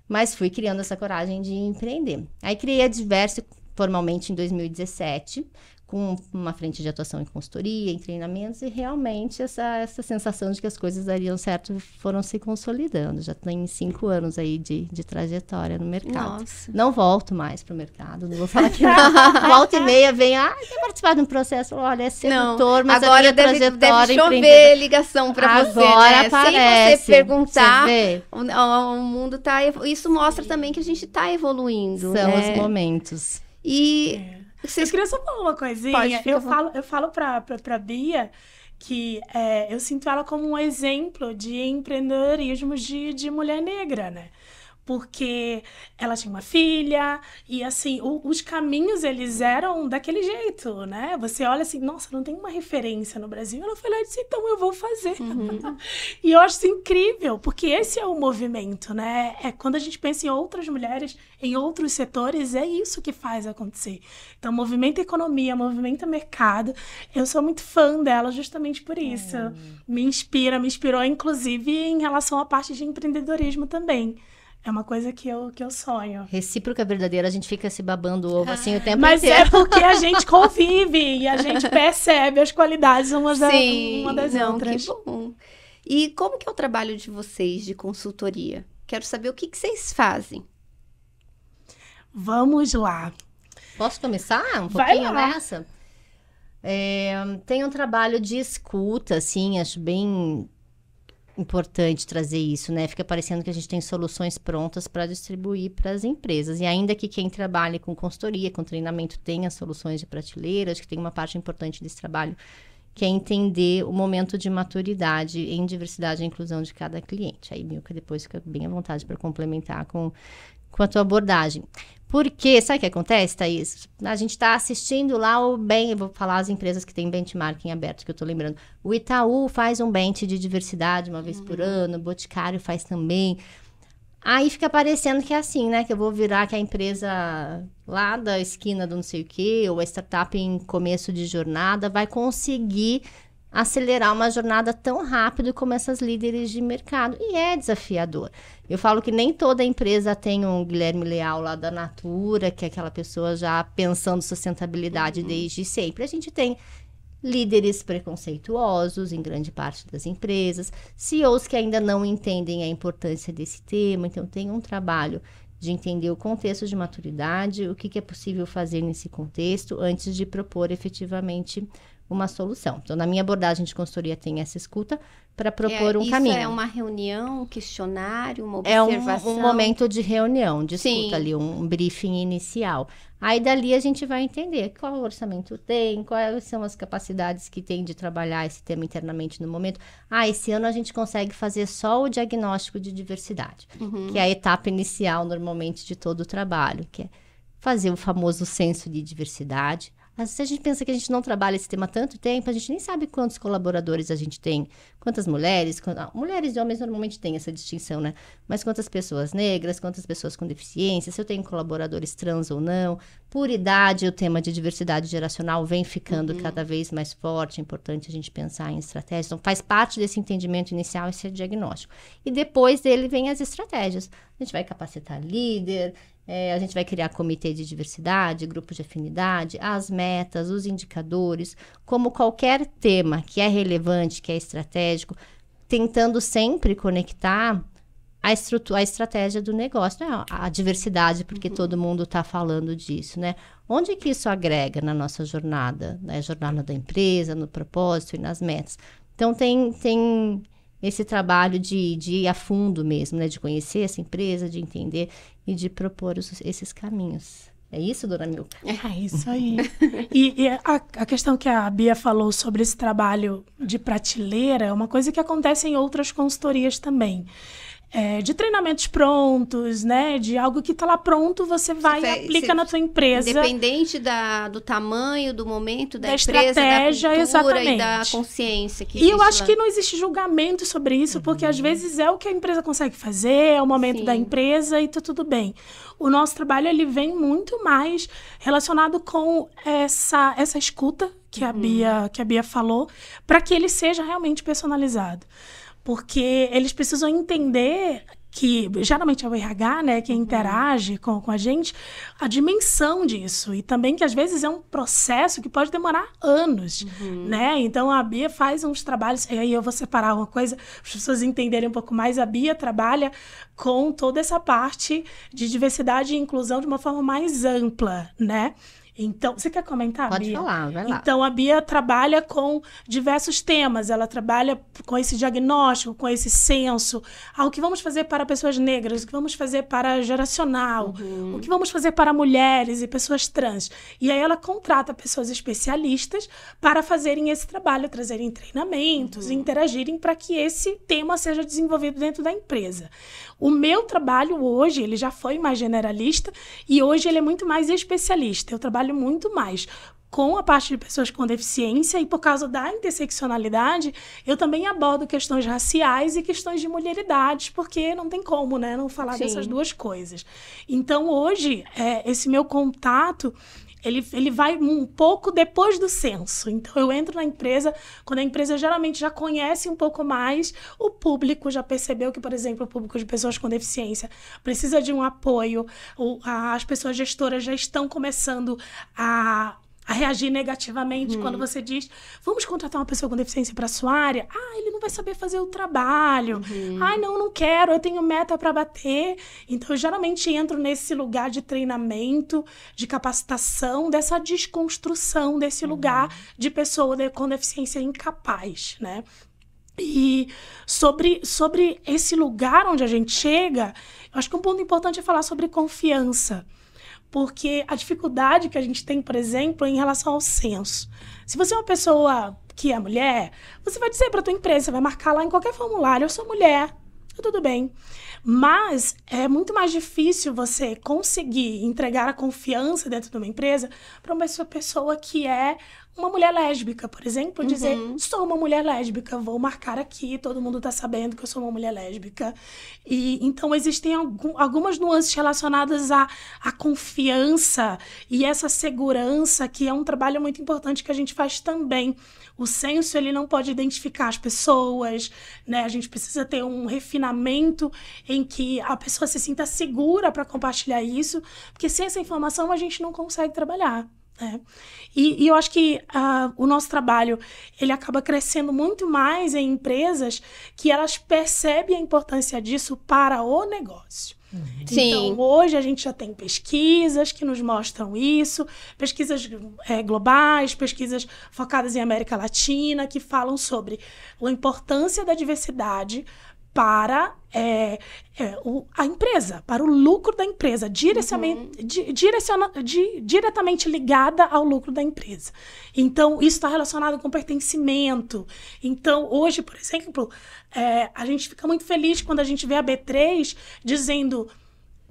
S3: mas fui criando essa coragem de empreender. Aí criei a Diverso formalmente em 2017, com uma frente de atuação em consultoria, em treinamentos, e realmente essa, essa sensação de que as coisas dariam certo foram se consolidando. Já tem cinco anos aí de, de trajetória no mercado. Nossa. Não volto mais para o mercado, não vou falar que volta e meia vem, ah, quer participar de um processo? Olha, é sedutor, não, mas agora a deve, trajetória...
S1: deve chover ligação para você,
S3: Agora né? aparece.
S1: Sem você perguntar, você o, o, mundo tá... Isso mostra também que a gente está evoluindo,
S3: São
S1: né?
S3: os momentos.
S2: E... É. Vocês... Eu queria só falar uma coisinha. Pode, eu, falo, eu falo pra, pra, pra Bia que é, eu sinto ela como um exemplo de empreendedorismo de, de mulher negra, né? Porque ela tinha uma filha e assim o, os caminhos eles eram daquele jeito, né? Você olha assim, nossa, não tem uma referência no Brasil. Ela falou, disse, então eu vou fazer. Uhum. e eu acho isso incrível, porque esse é o movimento, né? É quando a gente pensa em outras mulheres em outros setores, é isso que faz acontecer. Então, movimento economia, movimento mercado. Eu sou muito fã dela justamente por isso. Uhum. Me inspira, me inspirou inclusive em relação à parte de empreendedorismo também. É uma coisa que eu, que eu sonho.
S3: Recíproca verdadeira, a gente fica se babando ovo assim o tempo
S2: Mas
S3: inteiro.
S2: Mas é porque a gente convive e a gente percebe as qualidades umas da, uma das não, outras.
S1: Que bom. E como que é o trabalho de vocês de consultoria? Quero saber o que, que vocês fazem.
S2: Vamos lá.
S3: Posso começar um Vai pouquinho lá. nessa? É, tem um trabalho de escuta, assim, acho bem importante trazer isso, né? Fica parecendo que a gente tem soluções prontas para distribuir para as empresas. E ainda que quem trabalhe com consultoria, com treinamento, tenha soluções de prateleira, acho que tem uma parte importante desse trabalho que é entender o momento de maturidade em diversidade e inclusão de cada cliente. Aí, Milka, depois fica bem à vontade para complementar com, com a tua abordagem. Porque, sabe o que acontece, Thaís? A gente está assistindo lá o bem, eu vou falar as empresas que têm benchmarking aberto, que eu estou lembrando. O Itaú faz um bench de diversidade uma vez uhum. por ano, o Boticário faz também. Aí fica parecendo que é assim, né? Que eu vou virar que a empresa lá da esquina do não sei o quê, ou a startup em começo de jornada, vai conseguir acelerar uma jornada tão rápido como essas líderes de mercado. E é desafiador. Eu falo que nem toda empresa tem um Guilherme Leal lá da Natura, que é aquela pessoa já pensando sustentabilidade uhum. desde sempre. A gente tem líderes preconceituosos em grande parte das empresas, CEOs que ainda não entendem a importância desse tema. Então, tem um trabalho de entender o contexto de maturidade, o que, que é possível fazer nesse contexto, antes de propor efetivamente uma solução. Então, na minha abordagem de consultoria, tem essa escuta para propor
S1: é,
S3: um
S1: isso
S3: caminho.
S1: é uma reunião, um questionário, uma observação?
S3: É um, um momento de reunião, de escuta Sim. ali, um briefing inicial. Aí, dali, a gente vai entender qual orçamento tem, quais são as capacidades que tem de trabalhar esse tema internamente no momento. Ah, esse ano a gente consegue fazer só o diagnóstico de diversidade, uhum. que é a etapa inicial, normalmente, de todo o trabalho, que é fazer o famoso censo de diversidade, Às vezes a gente pensa que a gente não trabalha esse tema há tanto tempo, a gente nem sabe quantos colaboradores a gente tem, quantas mulheres, quantas, mulheres e homens normalmente têm essa distinção, né? Mas quantas pessoas negras, quantas pessoas com deficiência, se eu tenho colaboradores trans ou não. Por idade, o tema de diversidade geracional vem ficando uhum. cada vez mais forte, é importante a gente pensar em estratégias. Então, faz parte desse entendimento inicial esse diagnóstico. E depois dele vem as estratégias. A gente vai capacitar líder, é, a gente vai criar comitê de diversidade, grupos de afinidade, as metas, os indicadores, como qualquer tema que é relevante, que é estratégico, tentando sempre conectar a, estrutura, a estratégia do negócio, né? a diversidade, porque uhum. todo mundo está falando disso, né? Onde que isso agrega na nossa jornada, na né? jornada da empresa, no propósito e nas metas? Então, tem, tem esse trabalho de, de ir a fundo mesmo, né? De conhecer essa empresa, de entender e de propor os, esses caminhos. É isso, dona Milka?
S2: É isso aí. e, e a, a, questão que a Bia falou sobre esse trabalho de prateleira é uma coisa que acontece em outras consultorias também é, de treinamentos prontos, né? De algo que está lá pronto, você vai e aplica na tua empresa.
S1: Independente da, do tamanho, do momento, da, da empresa, estratégia, da exatamente. e da consciência.
S2: Que e eu acho lá. que não existe julgamento sobre isso, uhum. porque às vezes é o que a empresa consegue fazer, é o momento Sim. da empresa e tá tudo bem. O nosso trabalho ele vem muito mais relacionado com essa, essa escuta que, uhum. a Bia, que a Bia falou, para que ele seja realmente personalizado porque eles precisam entender que geralmente é o RH, né, que uhum. interage com, com a gente, a dimensão disso. E também que às vezes é um processo que pode demorar anos, uhum. né? Então a Bia faz uns trabalhos, e aí eu vou separar uma coisa, para as pessoas entenderem um pouco mais. A Bia trabalha com toda essa parte de diversidade e inclusão de uma forma mais ampla, né? Então, você quer comentar,
S3: Pode
S2: Bia?
S3: falar, vai lá.
S2: Então, a Bia trabalha com diversos temas. Ela trabalha com esse diagnóstico, com esse senso. Ah, o que vamos fazer para pessoas negras? O que vamos fazer para geracional? Uhum. O que vamos fazer para mulheres e pessoas trans? E aí ela contrata pessoas especialistas para fazerem esse trabalho, trazerem treinamentos, uhum. interagirem para que esse tema seja desenvolvido dentro da empresa. O meu trabalho hoje, ele já foi mais generalista e hoje ele é muito mais especialista. Eu trabalho muito mais com a parte de pessoas com deficiência e por causa da interseccionalidade, eu também abordo questões raciais e questões de mulheridades, porque não tem como, né, não falar Sim. dessas duas coisas. Então, hoje, é, esse meu contato ele, ele vai um pouco depois do censo. Então, eu entro na empresa quando a empresa geralmente já conhece um pouco mais, o público já percebeu que, por exemplo, o público de pessoas com deficiência precisa de um apoio, o, a, as pessoas gestoras já estão começando a a reagir negativamente uhum. quando você diz: vamos contratar uma pessoa com deficiência para sua área. Ah, ele não vai saber fazer o trabalho. Uhum. Ai, não, não quero, eu tenho meta para bater. Então, eu geralmente entro nesse lugar de treinamento, de capacitação, dessa desconstrução desse uhum. lugar de pessoa com deficiência incapaz, né? E sobre, sobre esse lugar onde a gente chega, eu acho que um ponto importante é falar sobre confiança porque a dificuldade que a gente tem, por exemplo, em relação ao censo. Se você é uma pessoa que é mulher, você vai dizer para a tua empresa, vai marcar lá em qualquer formulário, eu sou mulher, tá tudo bem. Mas é muito mais difícil você conseguir entregar a confiança dentro de uma empresa para uma pessoa que é uma mulher lésbica, por exemplo, dizer uhum. sou uma mulher lésbica, vou marcar aqui, todo mundo está sabendo que eu sou uma mulher lésbica. E então existem algum, algumas nuances relacionadas à, à confiança e essa segurança, que é um trabalho muito importante que a gente faz também. O censo ele não pode identificar as pessoas, né? A gente precisa ter um refinamento em que a pessoa se sinta segura para compartilhar isso, porque sem essa informação a gente não consegue trabalhar. É. E, e, eu acho que uh, o nosso trabalho ele acaba crescendo muito mais em empresas que elas percebem a importância disso para o negócio. Sim. Então, hoje a gente já tem pesquisas que nos mostram isso, pesquisas é, globais, pesquisas focadas em América Latina, que falam sobre a importância da diversidade para é, é, o, a empresa, para o lucro da empresa, uhum. di, direciona, di, diretamente ligada ao lucro da empresa. Então, isso está relacionado com pertencimento. Então, hoje, por exemplo, é, a gente fica muito feliz quando a gente vê a B3 dizendo: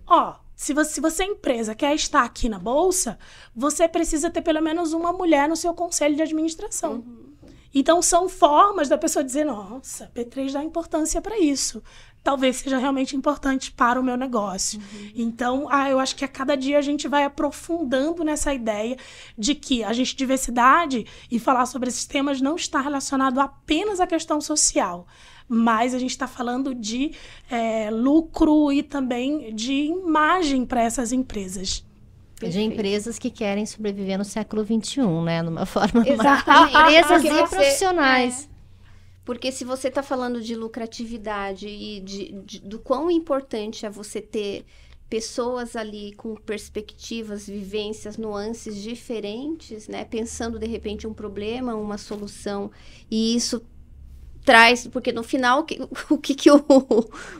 S2: ó, se você, se você, empresa, quer estar aqui na bolsa, você precisa ter pelo menos uma mulher no seu conselho de administração. Uhum. Então, são formas da pessoa dizer: nossa, P3 dá importância para isso. Talvez seja realmente importante para o meu negócio. Uhum. Então, ah, eu acho que a cada dia a gente vai aprofundando nessa ideia de que a gente, diversidade e falar sobre esses temas não está relacionado apenas à questão social mas a gente está falando de é, lucro e também de imagem para essas empresas.
S3: Perfeito. De empresas que querem sobreviver no século XXI, né? Numa forma. Exatamente. empresas e profissionais.
S1: É. Porque se você está falando de lucratividade e de, de, do quão importante é você ter pessoas ali com perspectivas, vivências, nuances diferentes, né? Pensando de repente um problema, uma solução, e isso traz, porque no final o que, o, que, que o,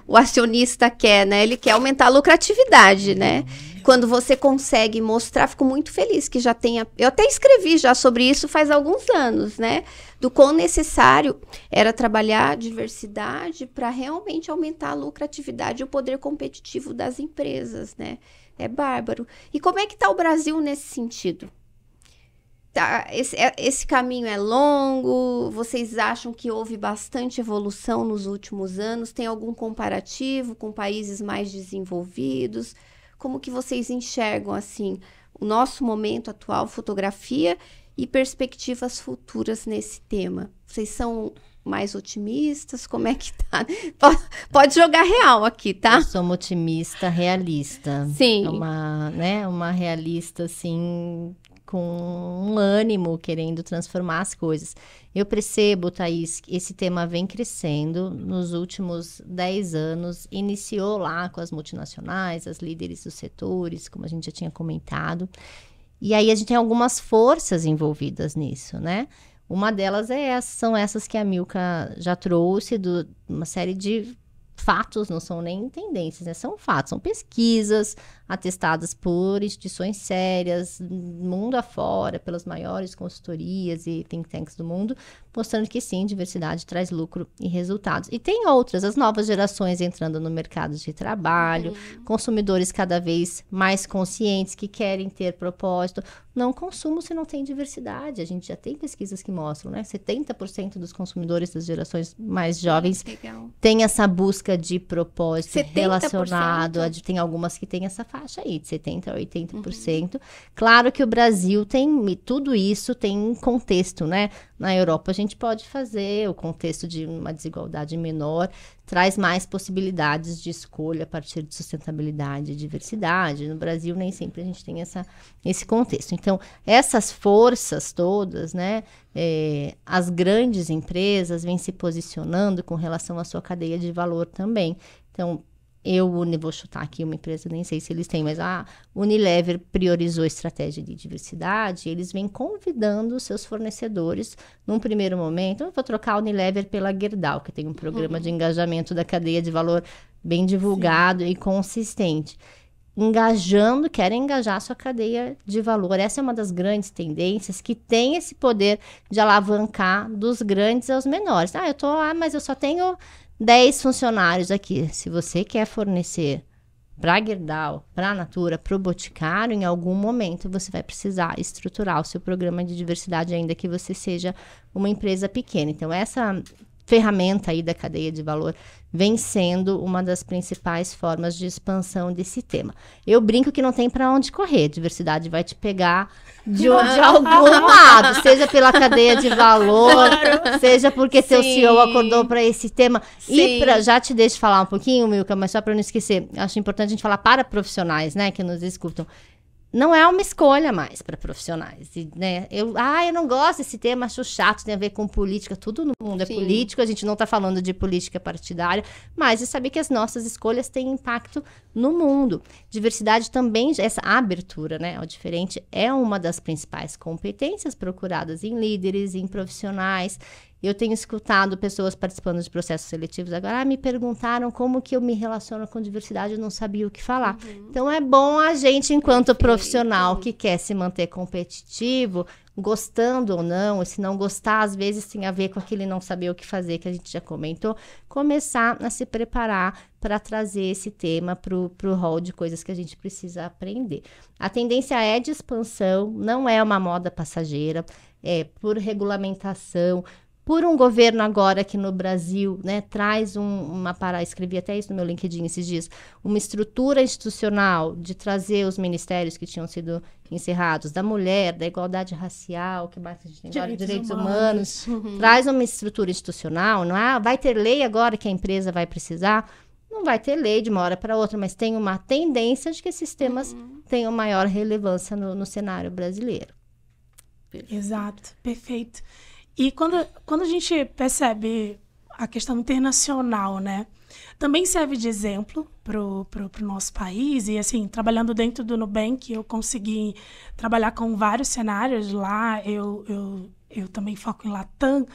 S1: o, acionista quer, né? Ele quer aumentar a lucratividade, né? Quando você consegue mostrar, fico muito feliz que já tenha. Eu até escrevi já sobre isso faz alguns anos, né? Do quão necessário era trabalhar a diversidade para realmente aumentar a lucratividade e o poder competitivo das empresas, né? É bárbaro. E como é que está o Brasil nesse sentido? Tá, esse, é, esse caminho é longo? Vocês acham que houve bastante evolução nos últimos anos? Tem algum comparativo com países mais desenvolvidos? Como que vocês enxergam assim o nosso momento atual, fotografia e perspectivas futuras nesse tema? Vocês são mais otimistas? Como é que tá? Pode jogar real aqui, tá?
S3: Eu sou uma otimista realista.
S1: Sim.
S3: Uma, né, uma realista, assim, com um ânimo, querendo transformar as coisas. Eu percebo, Thaís, que esse tema vem crescendo nos últimos 10 anos. Iniciou lá com as multinacionais, as líderes dos setores, como a gente já tinha comentado. E aí a gente tem algumas forças envolvidas nisso, né? Uma delas é essa, são essas que a Milka já trouxe, do, uma série de fatos, não são nem tendências, né? São fatos, são pesquisas atestadas por instituições sérias, mundo afora, pelas maiores consultorias e think tanks do mundo, mostrando que sim, diversidade traz lucro e resultados. E tem outras, as novas gerações entrando no mercado de trabalho, uhum. consumidores cada vez mais conscientes que querem ter propósito. Não consumo se não tem diversidade. A gente já tem pesquisas que mostram, né? 70% dos consumidores das gerações mais jovens Legal. tem essa busca de propósito 70%? relacionado. A, tem algumas que têm essa faixa aí, de 70% a 80%. Uhum. Claro que o Brasil tem tudo isso tem contexto, né? Na Europa a gente pode fazer o contexto de uma desigualdade menor, traz mais possibilidades de escolha a partir de sustentabilidade e diversidade. No Brasil nem sempre a gente tem essa, esse contexto. Então, essas forças todas, né? É, as grandes empresas vêm se posicionando com relação à sua cadeia de valor também. Então, eu vou chutar aqui uma empresa, nem sei se eles têm, mas a Unilever priorizou a estratégia de diversidade. Eles vêm convidando seus fornecedores, num primeiro momento, eu vou trocar a Unilever pela Gerdau, que tem um programa uhum. de engajamento da cadeia de valor bem divulgado Sim. e consistente. Engajando, querem engajar a sua cadeia de valor. Essa é uma das grandes tendências que tem esse poder de alavancar dos grandes aos menores. Ah, eu tô, ah, mas eu só tenho 10 funcionários aqui. Se você quer fornecer para Gerdau, para a Natura, para o Boticário, em algum momento você vai precisar estruturar o seu programa de diversidade, ainda que você seja uma empresa pequena. Então, essa ferramenta aí da cadeia de valor vem sendo uma das principais formas de expansão desse tema. Eu brinco que não tem para onde correr, diversidade vai te pegar de, de algum lado, seja pela cadeia de valor, claro. seja porque Sim. teu CEO acordou para esse tema. Sim. E pra, já te deixo falar um pouquinho, Milka, mas só para não esquecer, acho importante a gente falar para profissionais, né, que nos escutam não é uma escolha mais para profissionais, né? Eu, ah, eu não gosto desse tema, acho chato, tem a ver com política, tudo no mundo é Sim. político, a gente não está falando de política partidária, mas é saber que as nossas escolhas têm impacto no mundo. Diversidade também, essa abertura, né, ao diferente é uma das principais competências procuradas em líderes, em profissionais, eu tenho escutado pessoas participando de processos seletivos agora, ah, me perguntaram como que eu me relaciono com diversidade, eu não sabia o que falar. Uhum. Então é bom a gente, enquanto Perfeito. profissional que quer se manter competitivo, gostando ou não, e se não gostar, às vezes tem a ver com aquele não saber o que fazer, que a gente já comentou, começar a se preparar para trazer esse tema para o hall de coisas que a gente precisa aprender. A tendência é de expansão, não é uma moda passageira, é por regulamentação, por um governo agora que no Brasil né, traz um, uma parada, escrevi até isso no meu LinkedIn esses dias, uma estrutura institucional de trazer os ministérios que tinham sido encerrados, da mulher, da igualdade racial, que mais a gente tem agora, direitos humanos, humanos uhum. traz uma estrutura institucional, não é? Vai ter lei agora que a empresa vai precisar? Não vai ter lei de uma hora para outra, mas tem uma tendência de que esses temas uhum. tenham maior relevância no, no cenário brasileiro.
S2: Exato, perfeito. E quando, quando a gente percebe a questão internacional, né? Também serve de exemplo para o nosso país. E, assim, trabalhando dentro do Nubank, eu consegui trabalhar com vários cenários lá. Eu, eu, eu também foco em Latam.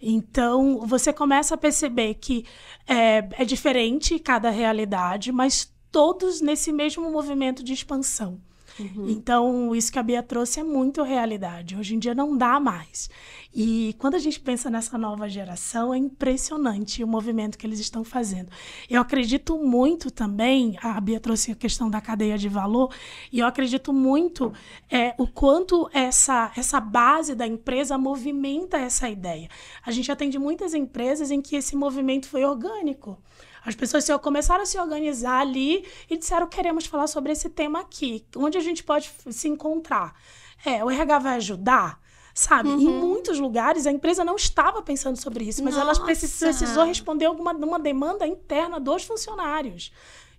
S2: Então, você começa a perceber que é, é diferente cada realidade, mas todos nesse mesmo movimento de expansão. Uhum. Então, isso que a Bia trouxe é muito realidade. Hoje em dia não dá mais. E quando a gente pensa nessa nova geração, é impressionante o movimento que eles estão fazendo. Eu acredito muito também, a Bia trouxe a questão da cadeia de valor, e eu acredito muito é, o quanto essa, essa base da empresa movimenta essa ideia. A gente atende muitas empresas em que esse movimento foi orgânico. As pessoas começaram a se organizar ali e disseram: queremos falar sobre esse tema aqui. Onde a gente pode se encontrar? É, o RH vai ajudar? Sabe? Uhum. Em muitos lugares a empresa não estava pensando sobre isso, mas Nossa. ela precisou responder alguma uma demanda interna dos funcionários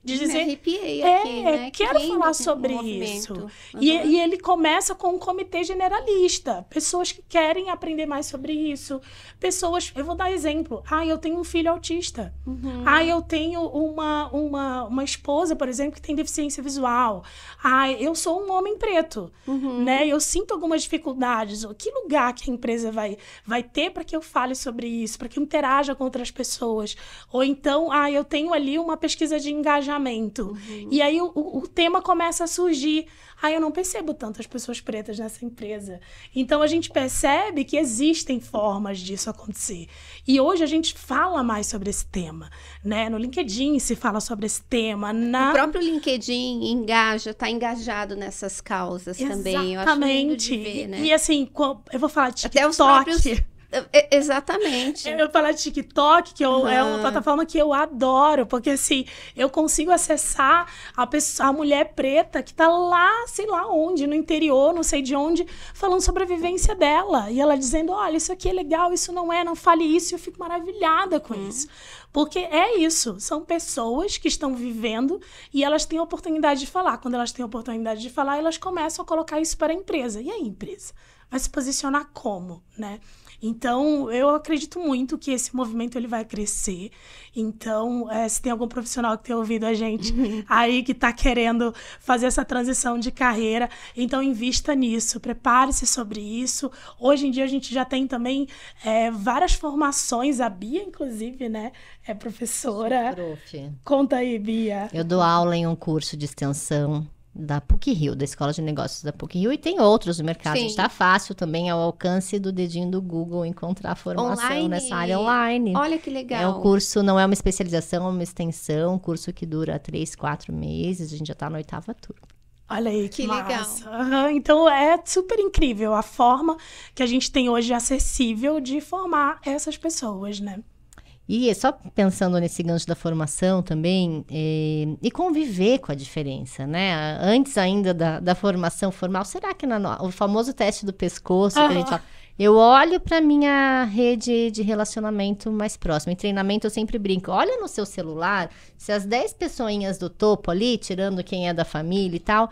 S2: de dizer. Me
S1: arrepiei é, aqui, né?
S2: quero falar sobre isso. Uhum. E, e, ele começa com um comitê generalista. Pessoas que querem aprender mais sobre isso. Pessoas. Eu vou dar exemplo. Ah, eu tenho um filho autista. Uhum. Ah, eu tenho uma, uma, uma esposa, por exemplo, que tem deficiência visual. Ah, eu sou um homem preto. Uhum. Né? Eu sinto algumas dificuldades. Que lugar que a empresa vai, vai ter para que eu fale sobre isso, para que eu interaja com outras pessoas? Ou então, ah, eu tenho ali uma pesquisa de engajamento engajamento. Uhum. E aí o, o, tema começa a surgir. Ah, eu não percebo tantas pessoas pretas nessa empresa. Então a gente percebe que existem formas disso acontecer. E hoje a gente fala mais sobre esse tema, né? No LinkedIn se fala sobre esse tema. Na...
S1: O próprio LinkedIn engaja, está engajado nessas causas Exatamente. também.
S2: Exatamente.
S1: Né?
S2: E assim, eu vou falar de TikTok. Até os próprios
S1: Exatamente.
S2: Eu falar de TikTok, que eu, uhum. é uma plataforma que eu adoro, porque assim, eu consigo acessar a, pessoa, a mulher preta que tá lá, sei lá onde, no interior, não sei de onde, falando sobre a vivência dela. E ela dizendo: olha, isso aqui é legal, isso não é, não fale isso. E eu fico maravilhada com uhum. isso. Porque é isso, são pessoas que estão vivendo e elas têm a oportunidade de falar. Quando elas têm a oportunidade de falar, elas começam a colocar isso para a empresa. E a empresa? Vai se posicionar como, né? Então, eu acredito muito que esse movimento ele vai crescer. Então, é, se tem algum profissional que tem ouvido a gente aí que está querendo fazer essa transição de carreira, então invista nisso, prepare-se sobre isso. Hoje em dia a gente já tem também é, várias formações, a Bia, inclusive, né? É professora. Prof. Conta aí, Bia.
S3: Eu dou aula em um curso de extensão da PUC Rio, da Escola de Negócios da PUC Rio, e tem outros no mercado. Está fácil também ao alcance do dedinho do Google encontrar formação online. nessa área online.
S1: Olha que legal.
S3: É um curso, não é uma especialização, é uma extensão, um curso que dura três, quatro meses, a gente já está na oitava turma.
S2: Olha aí, que, que legal. Uhum. Então é super incrível a forma que a gente tem hoje acessível de formar essas pessoas, né?
S3: E só pensando nesse gancho da formação também, é, e conviver com a diferença, né? Antes ainda da, da formação formal, será que na, o famoso teste do pescoço, que a gente fala, eu olho para minha rede de relacionamento mais próximo. Em treinamento eu sempre brinco, olha no seu celular, se as 10 pessoinhas do topo ali, tirando quem é da família e tal,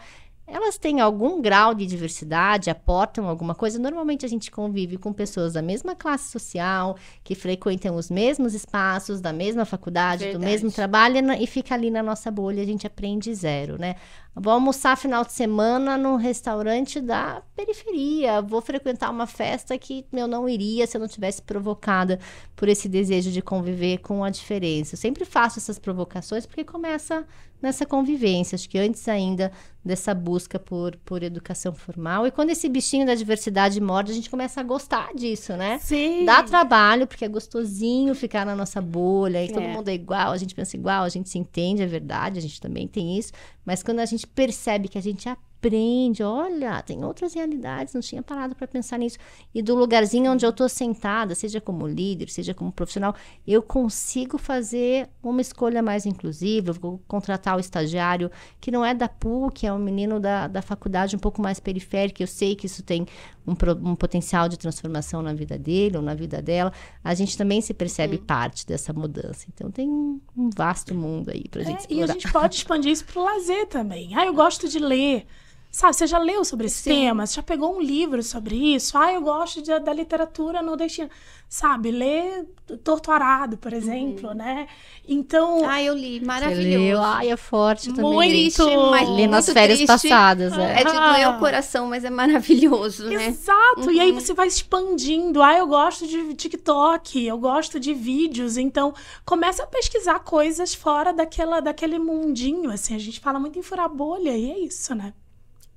S3: elas têm algum grau de diversidade, aportam alguma coisa. Normalmente a gente convive com pessoas da mesma classe social, que frequentam os mesmos espaços, da mesma faculdade, Verdade. do mesmo trabalho e fica ali na nossa bolha, a gente aprende zero, né? vou almoçar final de semana num restaurante da periferia, vou frequentar uma festa que eu não iria se eu não tivesse provocada por esse desejo de conviver com a diferença. Eu sempre faço essas provocações porque começa nessa convivência. Acho que antes ainda dessa busca por, por educação formal. E quando esse bichinho da diversidade morde, a gente começa a gostar disso, né?
S2: Sim.
S3: Dá trabalho, porque é gostosinho ficar na nossa bolha, e é. todo mundo é igual, a gente pensa igual, a gente se entende, é verdade, a gente também tem isso. Mas quando a gente percebe que a gente aprende, aprende, olha, tem outras realidades, não tinha parado para pensar nisso. E do lugarzinho onde eu estou sentada, seja como líder, seja como profissional, eu consigo fazer uma escolha mais inclusiva, vou contratar o estagiário que não é da PUC, é um menino da, da faculdade um pouco mais periférica, eu sei que isso tem um, um potencial de transformação na vida dele ou na vida dela. A gente também se percebe parte dessa mudança. Então tem um, um vasto mundo aí para a gente é, explorar.
S2: E a gente pode expandir isso para o lazer também. Ah, eu gosto de ler. Sabe, você já leu sobre esse Sim. tema? Você já pegou um livro sobre isso? Ah, eu gosto de, da literatura nordestina. Sabe, ler Torturado, por exemplo, uhum. né? Então...
S1: Ah, eu li. Maravilhoso. Leu.
S3: Ai, é forte também.
S1: Muito triste, mas
S3: Li nas férias triste. passadas.
S1: É. é de doer o coração, mas é maravilhoso, né?
S2: Exato. Uhum. E aí uhum. você vai expandindo. Ah, eu gosto de TikTok, eu gosto de vídeos. Então, começa a pesquisar coisas fora daquela, daquele mundinho, assim. A gente fala muito em furar bolha e é isso, né?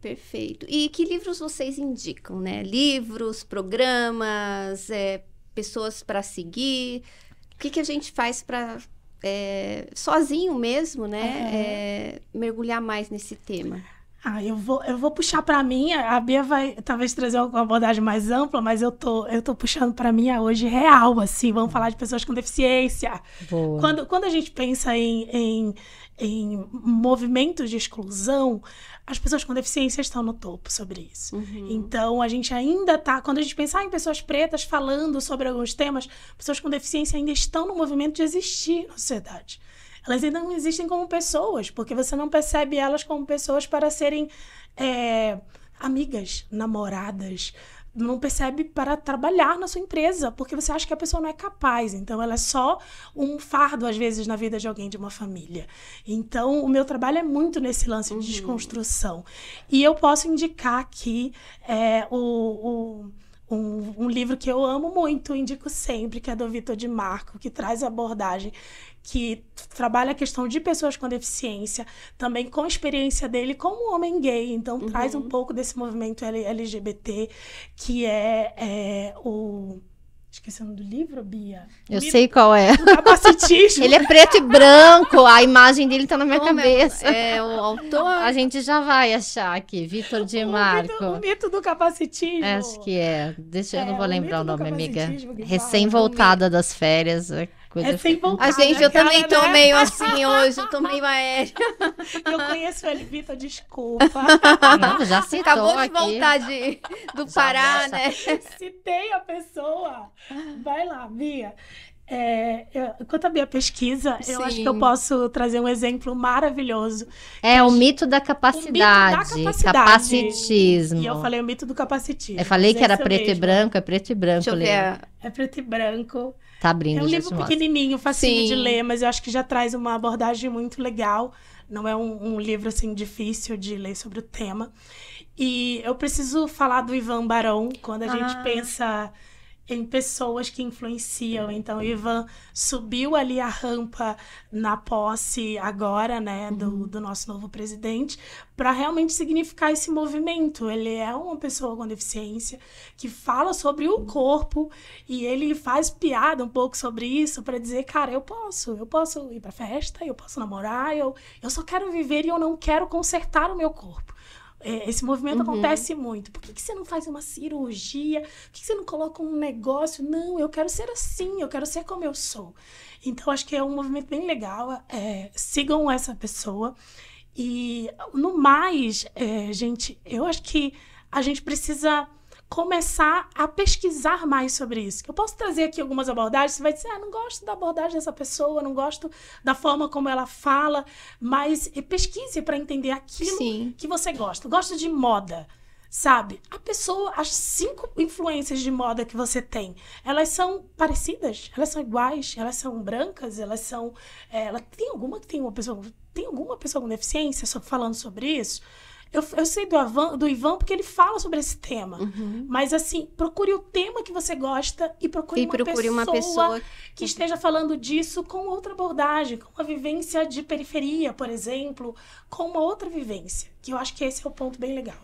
S1: Perfeito. E que livros vocês indicam, né? Livros, programas, é, pessoas para seguir. O que, que a gente faz para é, sozinho mesmo, né? É. mergulhar mais nesse tema.
S2: Ah, eu vou, eu vou puxar para mim. A Bia vai talvez trazer uma abordagem mais ampla, mas eu tô, eu tô puxando para mim hoje real, assim. Vamos falar de pessoas com deficiência. Boa. Quando, quando a gente pensa em, em, em movimentos de exclusão, as pessoas com deficiência estão no topo sobre isso. Uhum. Então, a gente ainda tá. Quando a gente pensar em pessoas pretas falando sobre alguns temas, pessoas com deficiência ainda estão no movimento de existir na sociedade. Elas ainda não existem como pessoas, porque você não percebe elas como pessoas para serem é, amigas, namoradas, não percebe para trabalhar na sua empresa, porque você acha que a pessoa não é capaz. Então, ela é só um fardo, às vezes, na vida de alguém de uma família. Então, o meu trabalho é muito nesse lance uhum. de desconstrução. E eu posso indicar aqui é, o, o um, um, livro que eu amo muito, indico sempre, que é do Vitor de Marco, que traz a abordagem que trabalha a questão de pessoas com deficiência, também com a experiência dele como homem gay. Então, uhum. traz um pouco desse movimento LGBT, que é, é o Esqueci o nome do livro, Bia?
S3: Eu sei qual é.
S2: capacitismo.
S3: Ele é preto e branco, a imagem dele tá na minha
S1: Como
S3: cabeça.
S1: É, é, o autor.
S3: A gente já vai achar aqui, Vitor de Marco. O
S2: mito, o mito do capacitismo.
S3: Acho que é. Deixa eu é, não vou lembrar o, o nome, amiga. Recém-voltada das férias. É
S2: coisa. É sem vontade.
S1: A gente, eu cara, também tô né? meio assim hoje, eu tô meio aérea.
S2: Eu conheço ele, Vitor, desculpa.
S3: Não, já citou
S1: Acabou de voltar de, do Pará, né?
S2: Citei a pessoa. Vai lá, Bia. É, eu, quanto à minha pesquisa, Sim. eu acho que eu posso trazer um exemplo maravilhoso.
S3: É o mito da capacidade. O mito da capacidade. Capacitismo.
S2: E eu falei o mito do capacitismo.
S3: Eu falei que era preto mesmo. e branco, é preto e branco.
S1: Deixa eu ver.
S2: É preto e branco.
S3: Tá abrindo,
S2: É um livro pequenininho, facinho Sim. de ler, mas eu acho que já traz uma abordagem muito legal. Não é um, um, livro, assim, difícil de ler sobre o tema. E eu preciso falar do Ivan Barão, quando a ah. gente pensa em pessoas que influenciam. Então, Ivan subiu ali a rampa na posse agora, né, do, uhum. do nosso novo presidente, para realmente significar esse movimento. Ele é uma pessoa com deficiência que fala sobre o corpo e ele faz piada um pouco sobre isso para dizer, cara, eu posso, eu posso ir para festa, eu posso namorar, eu, eu só quero viver e eu não quero consertar o meu corpo. É, esse movimento uhum. acontece muito. Por que, que você não faz uma cirurgia? Por que, que você não coloca um negócio? Não, eu quero ser assim, eu quero ser como eu sou. Então, acho que é um movimento bem legal. É, sigam essa pessoa. E, no mais, é, gente, eu acho que a gente precisa começar a pesquisar mais sobre isso. Eu posso trazer aqui algumas abordagens, você vai dizer, ah, não gosto da abordagem dessa pessoa, não gosto da forma como ela fala, mas pesquise para entender aquilo Sim. que você gosta. Gosta de moda, sabe? A pessoa, as cinco influências de moda que você tem, elas são parecidas, elas são iguais, elas são brancas, elas são, é, ela tem alguma que tem uma pessoa tem alguma pessoa com deficiência falando sobre isso? Eu, eu sei do, Avan, do Ivan porque ele fala sobre esse tema. Uhum. Mas, assim, procure o tema que você gosta e procure, e uma, procure pessoa uma pessoa que esteja falando disso com outra abordagem, com uma vivência de periferia, por exemplo, com uma outra vivência. Que eu acho que esse é o ponto bem legal.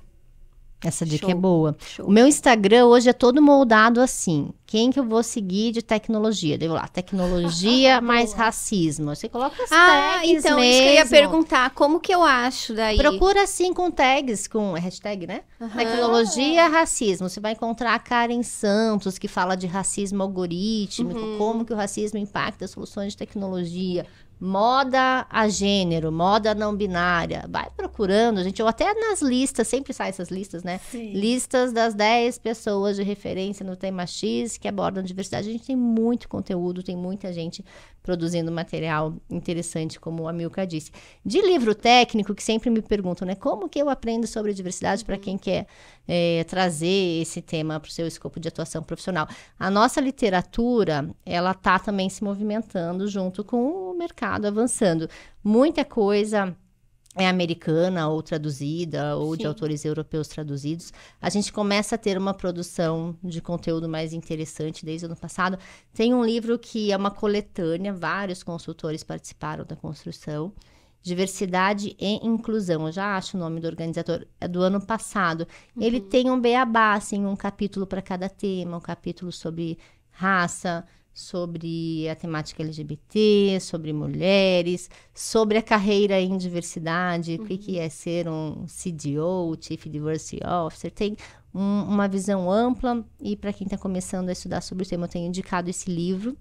S3: Essa dica é Show. é boa. Show. O meu Instagram hoje é todo moldado assim. Quem que eu vou seguir de tecnologia? Devo lá, tecnologia mais racismo. Você coloca as ah, tags então, mesmo. isso que eu ia
S1: perguntar. Como que eu acho daí?
S3: Procura assim com tags, com hashtag, né? Uhum. Tecnologia, racismo. Você vai encontrar a Karen Santos, que fala de racismo algorítmico, uhum. como que o racismo impacta soluções de tecnologia moda a gênero, moda não binária. Vai procurando, gente, ou até nas listas, sempre sai essas listas, né? Sim. Listas das 10 pessoas de referência no tema X que abordam diversidade. A gente tem muito conteúdo, tem muita gente produzindo material interessante, como a Milka disse. De livro técnico, que sempre me perguntam, né? Como que eu aprendo sobre diversidade uhum. para quem quer é, trazer esse tema para o seu escopo de atuação profissional? A nossa literatura, ela está também se movimentando junto com o mercado avançando. Muita coisa é americana ou traduzida, ou Sim. de autores europeus traduzidos, a gente começa a ter uma produção de conteúdo mais interessante desde o ano passado. Tem um livro que é uma coletânea, vários consultores participaram da construção. Diversidade e Inclusão, eu já acho o nome do organizador, é do ano passado. Uhum. Ele tem um beabá, assim, um capítulo para cada tema, um capítulo sobre raça, sobre a temática LGBT, sobre mulheres, sobre a carreira em diversidade, uhum. o que, que é ser um CDO, Chief Diversity Officer. Tem um, uma visão ampla e para quem está começando a estudar sobre o tema, eu tenho indicado esse livro.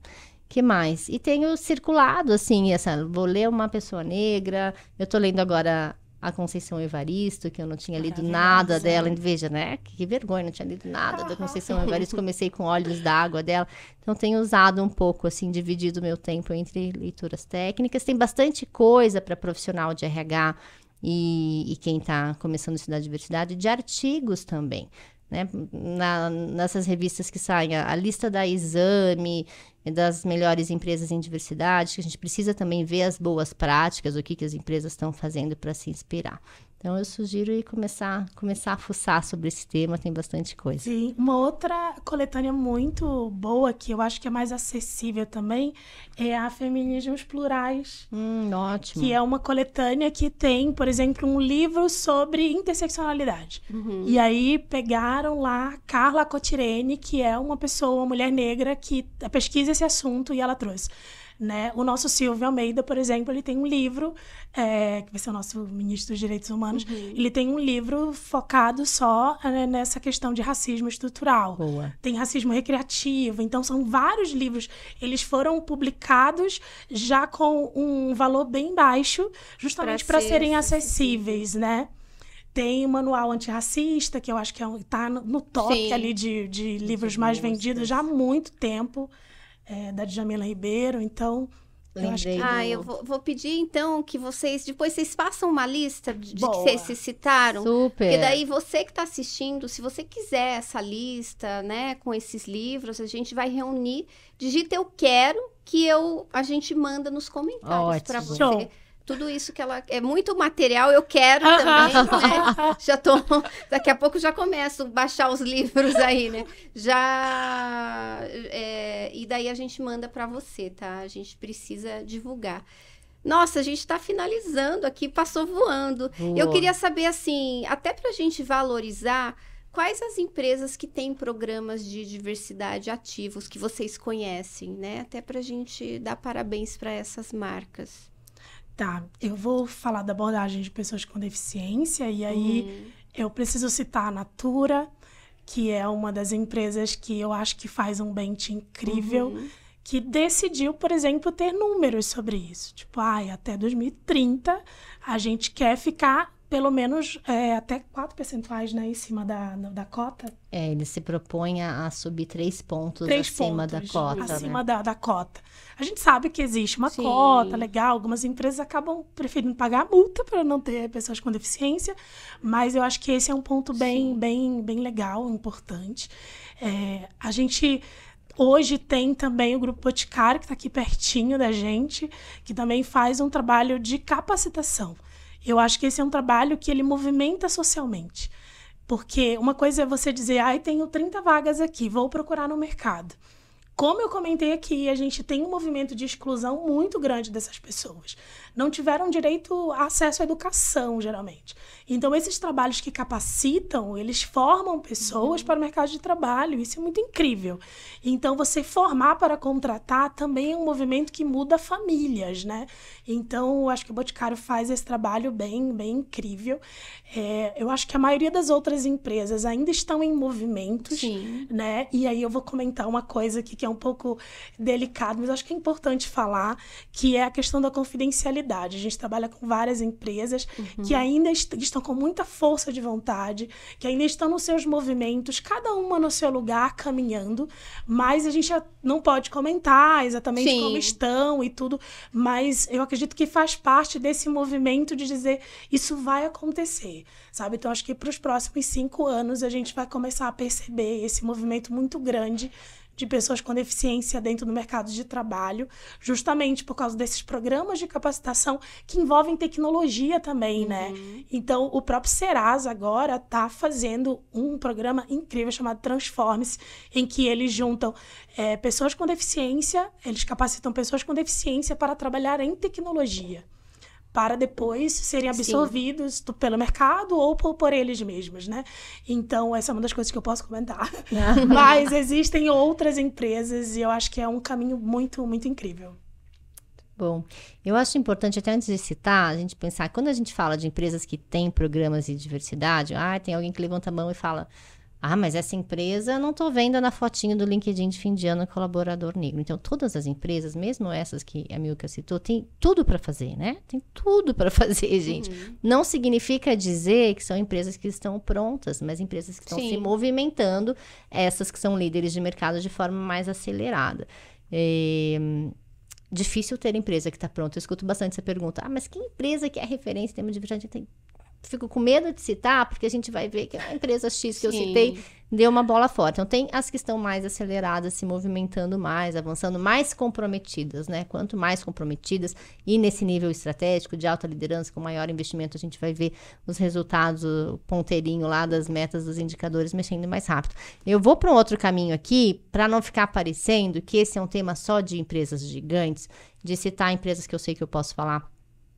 S3: que mais? E tenho circulado, assim, essa, vou ler uma pessoa negra, eu estou lendo agora a Conceição Evaristo, que eu não tinha lido nada dela. Veja, né? Que vergonha, não tinha lido nada da Conceição Evaristo. Comecei com Olhos d'Água dela. Então, tenho usado um pouco, assim, dividido o meu tempo entre leituras técnicas. Tem bastante coisa para profissional de RH e, e quem está começando a estudar diversidade, de artigos também. Né? Na, nessas revistas que saem, a, a lista da exame, das melhores empresas em diversidade, que a gente precisa também ver as boas práticas, o que, que as empresas estão fazendo para se inspirar. Então eu sugiro ir começar, começar a fuçar sobre esse tema, tem bastante coisa.
S2: Sim, uma outra coletânea muito boa que eu acho que é mais acessível também é a Feminismos Plurais.
S3: Hum, ótimo.
S2: Que é uma coletânea que tem, por exemplo, um livro sobre interseccionalidade. Uhum. E aí pegaram lá Carla Cotirene, que é uma pessoa, uma mulher negra que pesquisa esse assunto e ela trouxe né? O nosso Silvio Almeida, por exemplo, ele tem um livro, é, que vai ser o nosso ministro dos Direitos Humanos, uhum. ele tem um livro focado só né, nessa questão de racismo estrutural.
S3: Boa.
S2: Tem racismo recreativo, então são vários livros. Eles foram publicados já com um valor bem baixo, justamente para ser serem acessíveis, né? Tem o Manual Antirracista, que eu acho que está é um, no top Sim. ali de, de livros mais vendidos já há muito tempo é, da Djamila Ribeiro, então
S1: eu acho que... Ah, eu vou, vou, pedir então que vocês depois vocês façam uma lista de, de que vocês se citaram.
S3: Super.
S1: Porque daí você que está assistindo, se você quiser essa lista, né, com esses livros, a gente vai reunir. Digita eu quero que eu a gente manda nos comentários para você. Show tudo isso que ela. É muito material, eu quero também, né? Já tô. Daqui a pouco já começo a baixar os livros aí, né? Já. É, e daí a gente manda para você, tá? A gente precisa divulgar. Nossa, a gente está finalizando aqui, passou voando. Boa. Eu queria saber, assim, até para a gente valorizar, quais as empresas que têm programas de diversidade ativos que vocês conhecem, né? Até para a gente dar parabéns para essas marcas.
S2: Tá, eu vou falar da abordagem de pessoas com deficiência e aí uhum. eu preciso citar a Natura, que é uma das empresas que eu acho que faz um bench incrível, uhum. que decidiu, por exemplo, ter números sobre isso. Tipo, ai, até 2030 a gente quer ficar pelo menos é, até 4 percentuais né, em cima da, da cota.
S3: É, ele se propõe a, subir 3 pontos três acima pontos, da cota.
S2: Acima
S3: né?
S2: da, da cota. A gente sabe que existe uma Sim. cota legal, algumas empresas acabam preferindo pagar a multa para não ter pessoas com deficiência, mas eu acho que esse é um ponto bem, bem, bem legal, importante. É, a gente Hoje tem também o Grupo Boticário, que está aqui pertinho da gente, que também faz um trabalho de capacitação. Eu acho que esse é um trabalho que ele movimenta socialmente. Porque uma coisa é você dizer, ai, tenho 30 vagas aqui, vou procurar no mercado. Como eu comentei aqui, a gente tem um movimento de exclusão muito grande dessas pessoas. Não tiveram direito a acesso à educação, geralmente. Então, esses trabalhos que capacitam, eles formam pessoas uhum. para o mercado de trabalho. Isso é muito incrível. Então, você formar para contratar também é um movimento que muda famílias, né? Então, eu acho que o Boticário faz esse trabalho bem, bem incrível. É, eu acho que a maioria das outras empresas ainda estão em movimentos, Sim. né? E aí eu vou comentar uma coisa aqui que é um pouco delicado, mas acho que é importante falar, que é a questão da confidencialidade. A gente trabalha com várias empresas uhum. que ainda est estão com muita força de vontade, que ainda estão nos seus movimentos, cada uma no seu lugar, caminhando, mas a gente não pode comentar exatamente Sim. como estão e tudo, mas eu acredito que faz parte desse movimento de dizer isso vai acontecer, sabe? Então, acho que para os próximos cinco anos a gente vai começar a perceber esse movimento muito grande de pessoas com deficiência dentro do mercado de trabalho, justamente por causa desses programas de capacitação que envolvem tecnologia também, né? uhum. né? Então, o próprio Serasa agora está fazendo um programa incrível chamado Transforme-se, em que eles juntam é, pessoas com deficiência, eles capacitam pessoas com deficiência para trabalhar em tecnologia para depois serem absorvidos Sim. pelo mercado ou por, por, eles mesmos, né? Então, essa é uma das coisas que eu posso comentar. Mas existem outras empresas e eu acho que é um caminho muito, muito incrível.
S3: Bom, eu acho importante, até antes de citar, a gente pensar, quando a gente fala de empresas que têm programas de diversidade, ah, tem alguém que levanta a mão e fala, ah, mas essa empresa não estou vendo na fotinho do LinkedIn de fim de ano colaborador negro. Então, todas as empresas, mesmo essas que a Milka citou, tem tudo para fazer, né? Tem tudo para fazer, gente. Uhum. Não significa dizer que são empresas que estão prontas, mas empresas que estão Sim. se movimentando, essas que são líderes de mercado de forma mais acelerada. É, difícil ter empresa que está pronta. Eu escuto bastante essa pergunta. Ah, mas que empresa que é referência em termos de diversidade? Tem fico com medo de citar, porque a gente vai ver que a empresa X que Sim. eu citei deu uma bola forte. Então, tem as que estão mais aceleradas, se movimentando mais, avançando, mais comprometidas, né? Quanto mais comprometidas e nesse nível estratégico de alta liderança, com maior investimento, a gente vai ver os resultados, o ponteirinho lá das metas, dos indicadores mexendo mais rápido. Eu vou para um outro caminho aqui, para não ficar parecendo que esse é um tema só de empresas gigantes, de citar empresas que eu sei que eu posso falar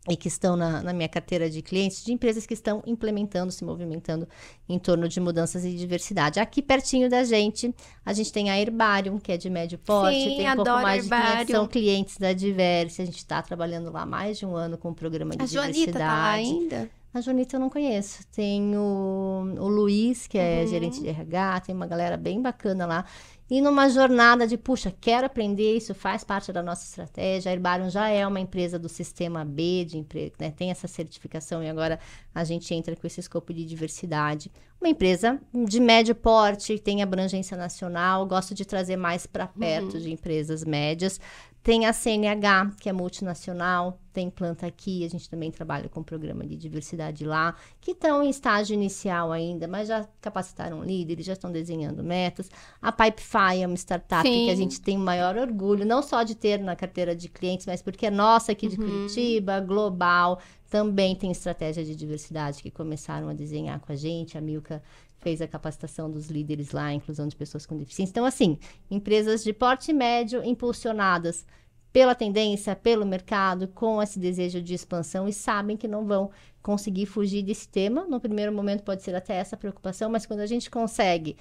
S3: e que estão na, na, minha carteira de clientes, de empresas que estão implementando, se movimentando em torno de mudanças e diversidade. Aqui pertinho da gente, a gente tem a Herbarium, que é de médio porte, Sim, tem um pouco mais Herbarium. de 500, são clientes da Diverse, a gente está trabalhando lá mais de um ano com o programa de a diversidade. A Joanita tá lá ainda? A Jonita eu não conheço. Tem o, o Luiz, que é uhum. gerente de RH, tem uma galera bem bacana lá. E numa jornada de, puxa, quero aprender, isso faz parte da nossa estratégia. A Herbarium já é uma empresa do sistema B de emprego, né? tem essa certificação e agora a gente entra com esse escopo de diversidade. Uma empresa de médio porte, tem abrangência nacional, gosto de trazer mais para perto uhum. de empresas médias, tem a CNH, que é multinacional, tem planta aqui, a gente também trabalha com programa de diversidade lá, que estão em estágio inicial ainda, mas já capacitaram líderes, já estão desenhando metas. A Pipefy é uma startup Sim. que a gente tem o maior orgulho, não só de ter na carteira de clientes, mas porque é nossa aqui de uhum. Curitiba, global, também tem estratégia de diversidade que começaram a desenhar com a gente. A Milka fez a capacitação dos líderes lá, inclusão de pessoas com deficiência. Então, assim, empresas de porte médio impulsionadas pela tendência, pelo mercado, com esse desejo de expansão e sabem que não vão conseguir fugir desse tema. No primeiro momento pode ser até essa preocupação, mas quando a gente consegue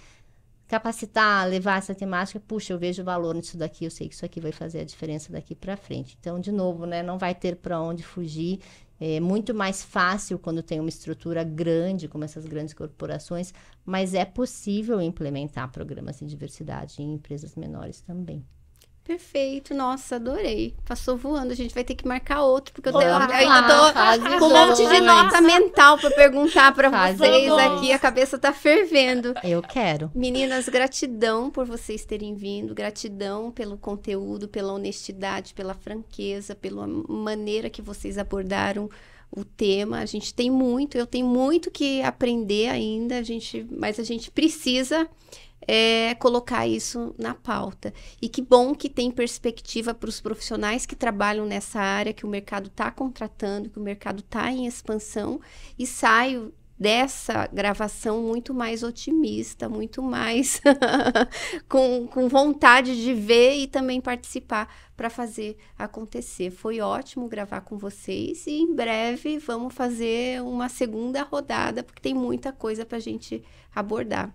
S3: capacitar, levar essa temática, puxa, eu vejo valor nisso daqui, eu sei que isso aqui vai fazer a diferença daqui para frente. Então, de novo, né, não vai ter para onde fugir é muito mais fácil quando tem uma estrutura grande, como essas grandes corporações, mas é possível implementar programas de diversidade em empresas menores também.
S1: Perfeito, nossa, adorei. Passou voando, a gente vai ter que marcar outro, porque eu, tenho, eu ainda tô com um monte de nota mental para perguntar para vocês aqui, a cabeça tá fervendo.
S3: Eu quero.
S1: Meninas, gratidão por vocês terem vindo, gratidão pelo conteúdo, pela honestidade, pela franqueza, pela maneira que vocês abordaram o tema. A gente tem muito, eu tenho muito que aprender ainda, a gente, mas a gente precisa é, colocar isso na pauta. E que bom que tem perspectiva para os profissionais que trabalham nessa área, que o mercado está contratando, que o mercado está em expansão, e saio dessa gravação muito mais otimista, muito mais com, com vontade de ver e também participar para fazer acontecer. Foi ótimo gravar com vocês e em breve vamos fazer uma segunda rodada, porque tem muita coisa para a gente abordar.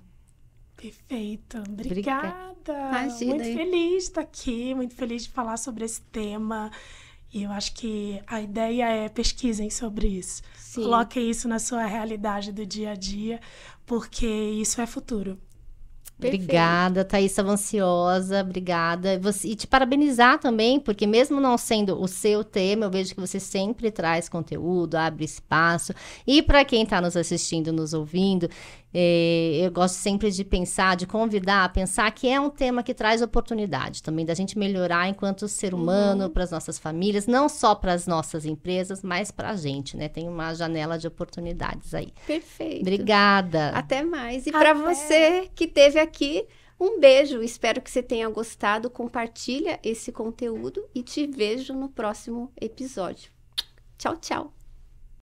S2: Perfeito, obrigada. Imagina. Muito feliz de estar aqui, muito feliz de falar sobre esse tema. E eu acho que a ideia é pesquisem sobre isso. Sim. Coloquem isso na sua realidade do dia a dia, porque isso é futuro.
S3: Perfeito. Obrigada, Thaís, estava ansiosa, obrigada. Você, e te parabenizar também, porque mesmo não sendo o seu tema, eu vejo que você sempre traz conteúdo, abre espaço. E para quem está nos assistindo, nos ouvindo, é, eu gosto sempre de pensar, de convidar, pensar que é um tema que traz oportunidade também da gente melhorar enquanto ser humano, uhum. para as nossas famílias, não só para as nossas empresas, mas para a gente, né? Tem uma janela de oportunidades aí.
S1: Perfeito.
S3: Obrigada.
S1: Até mais. E para você que teve aqui, um beijo. Espero que você tenha gostado. Compartilha esse conteúdo e te vejo no próximo episódio. Tchau, tchau.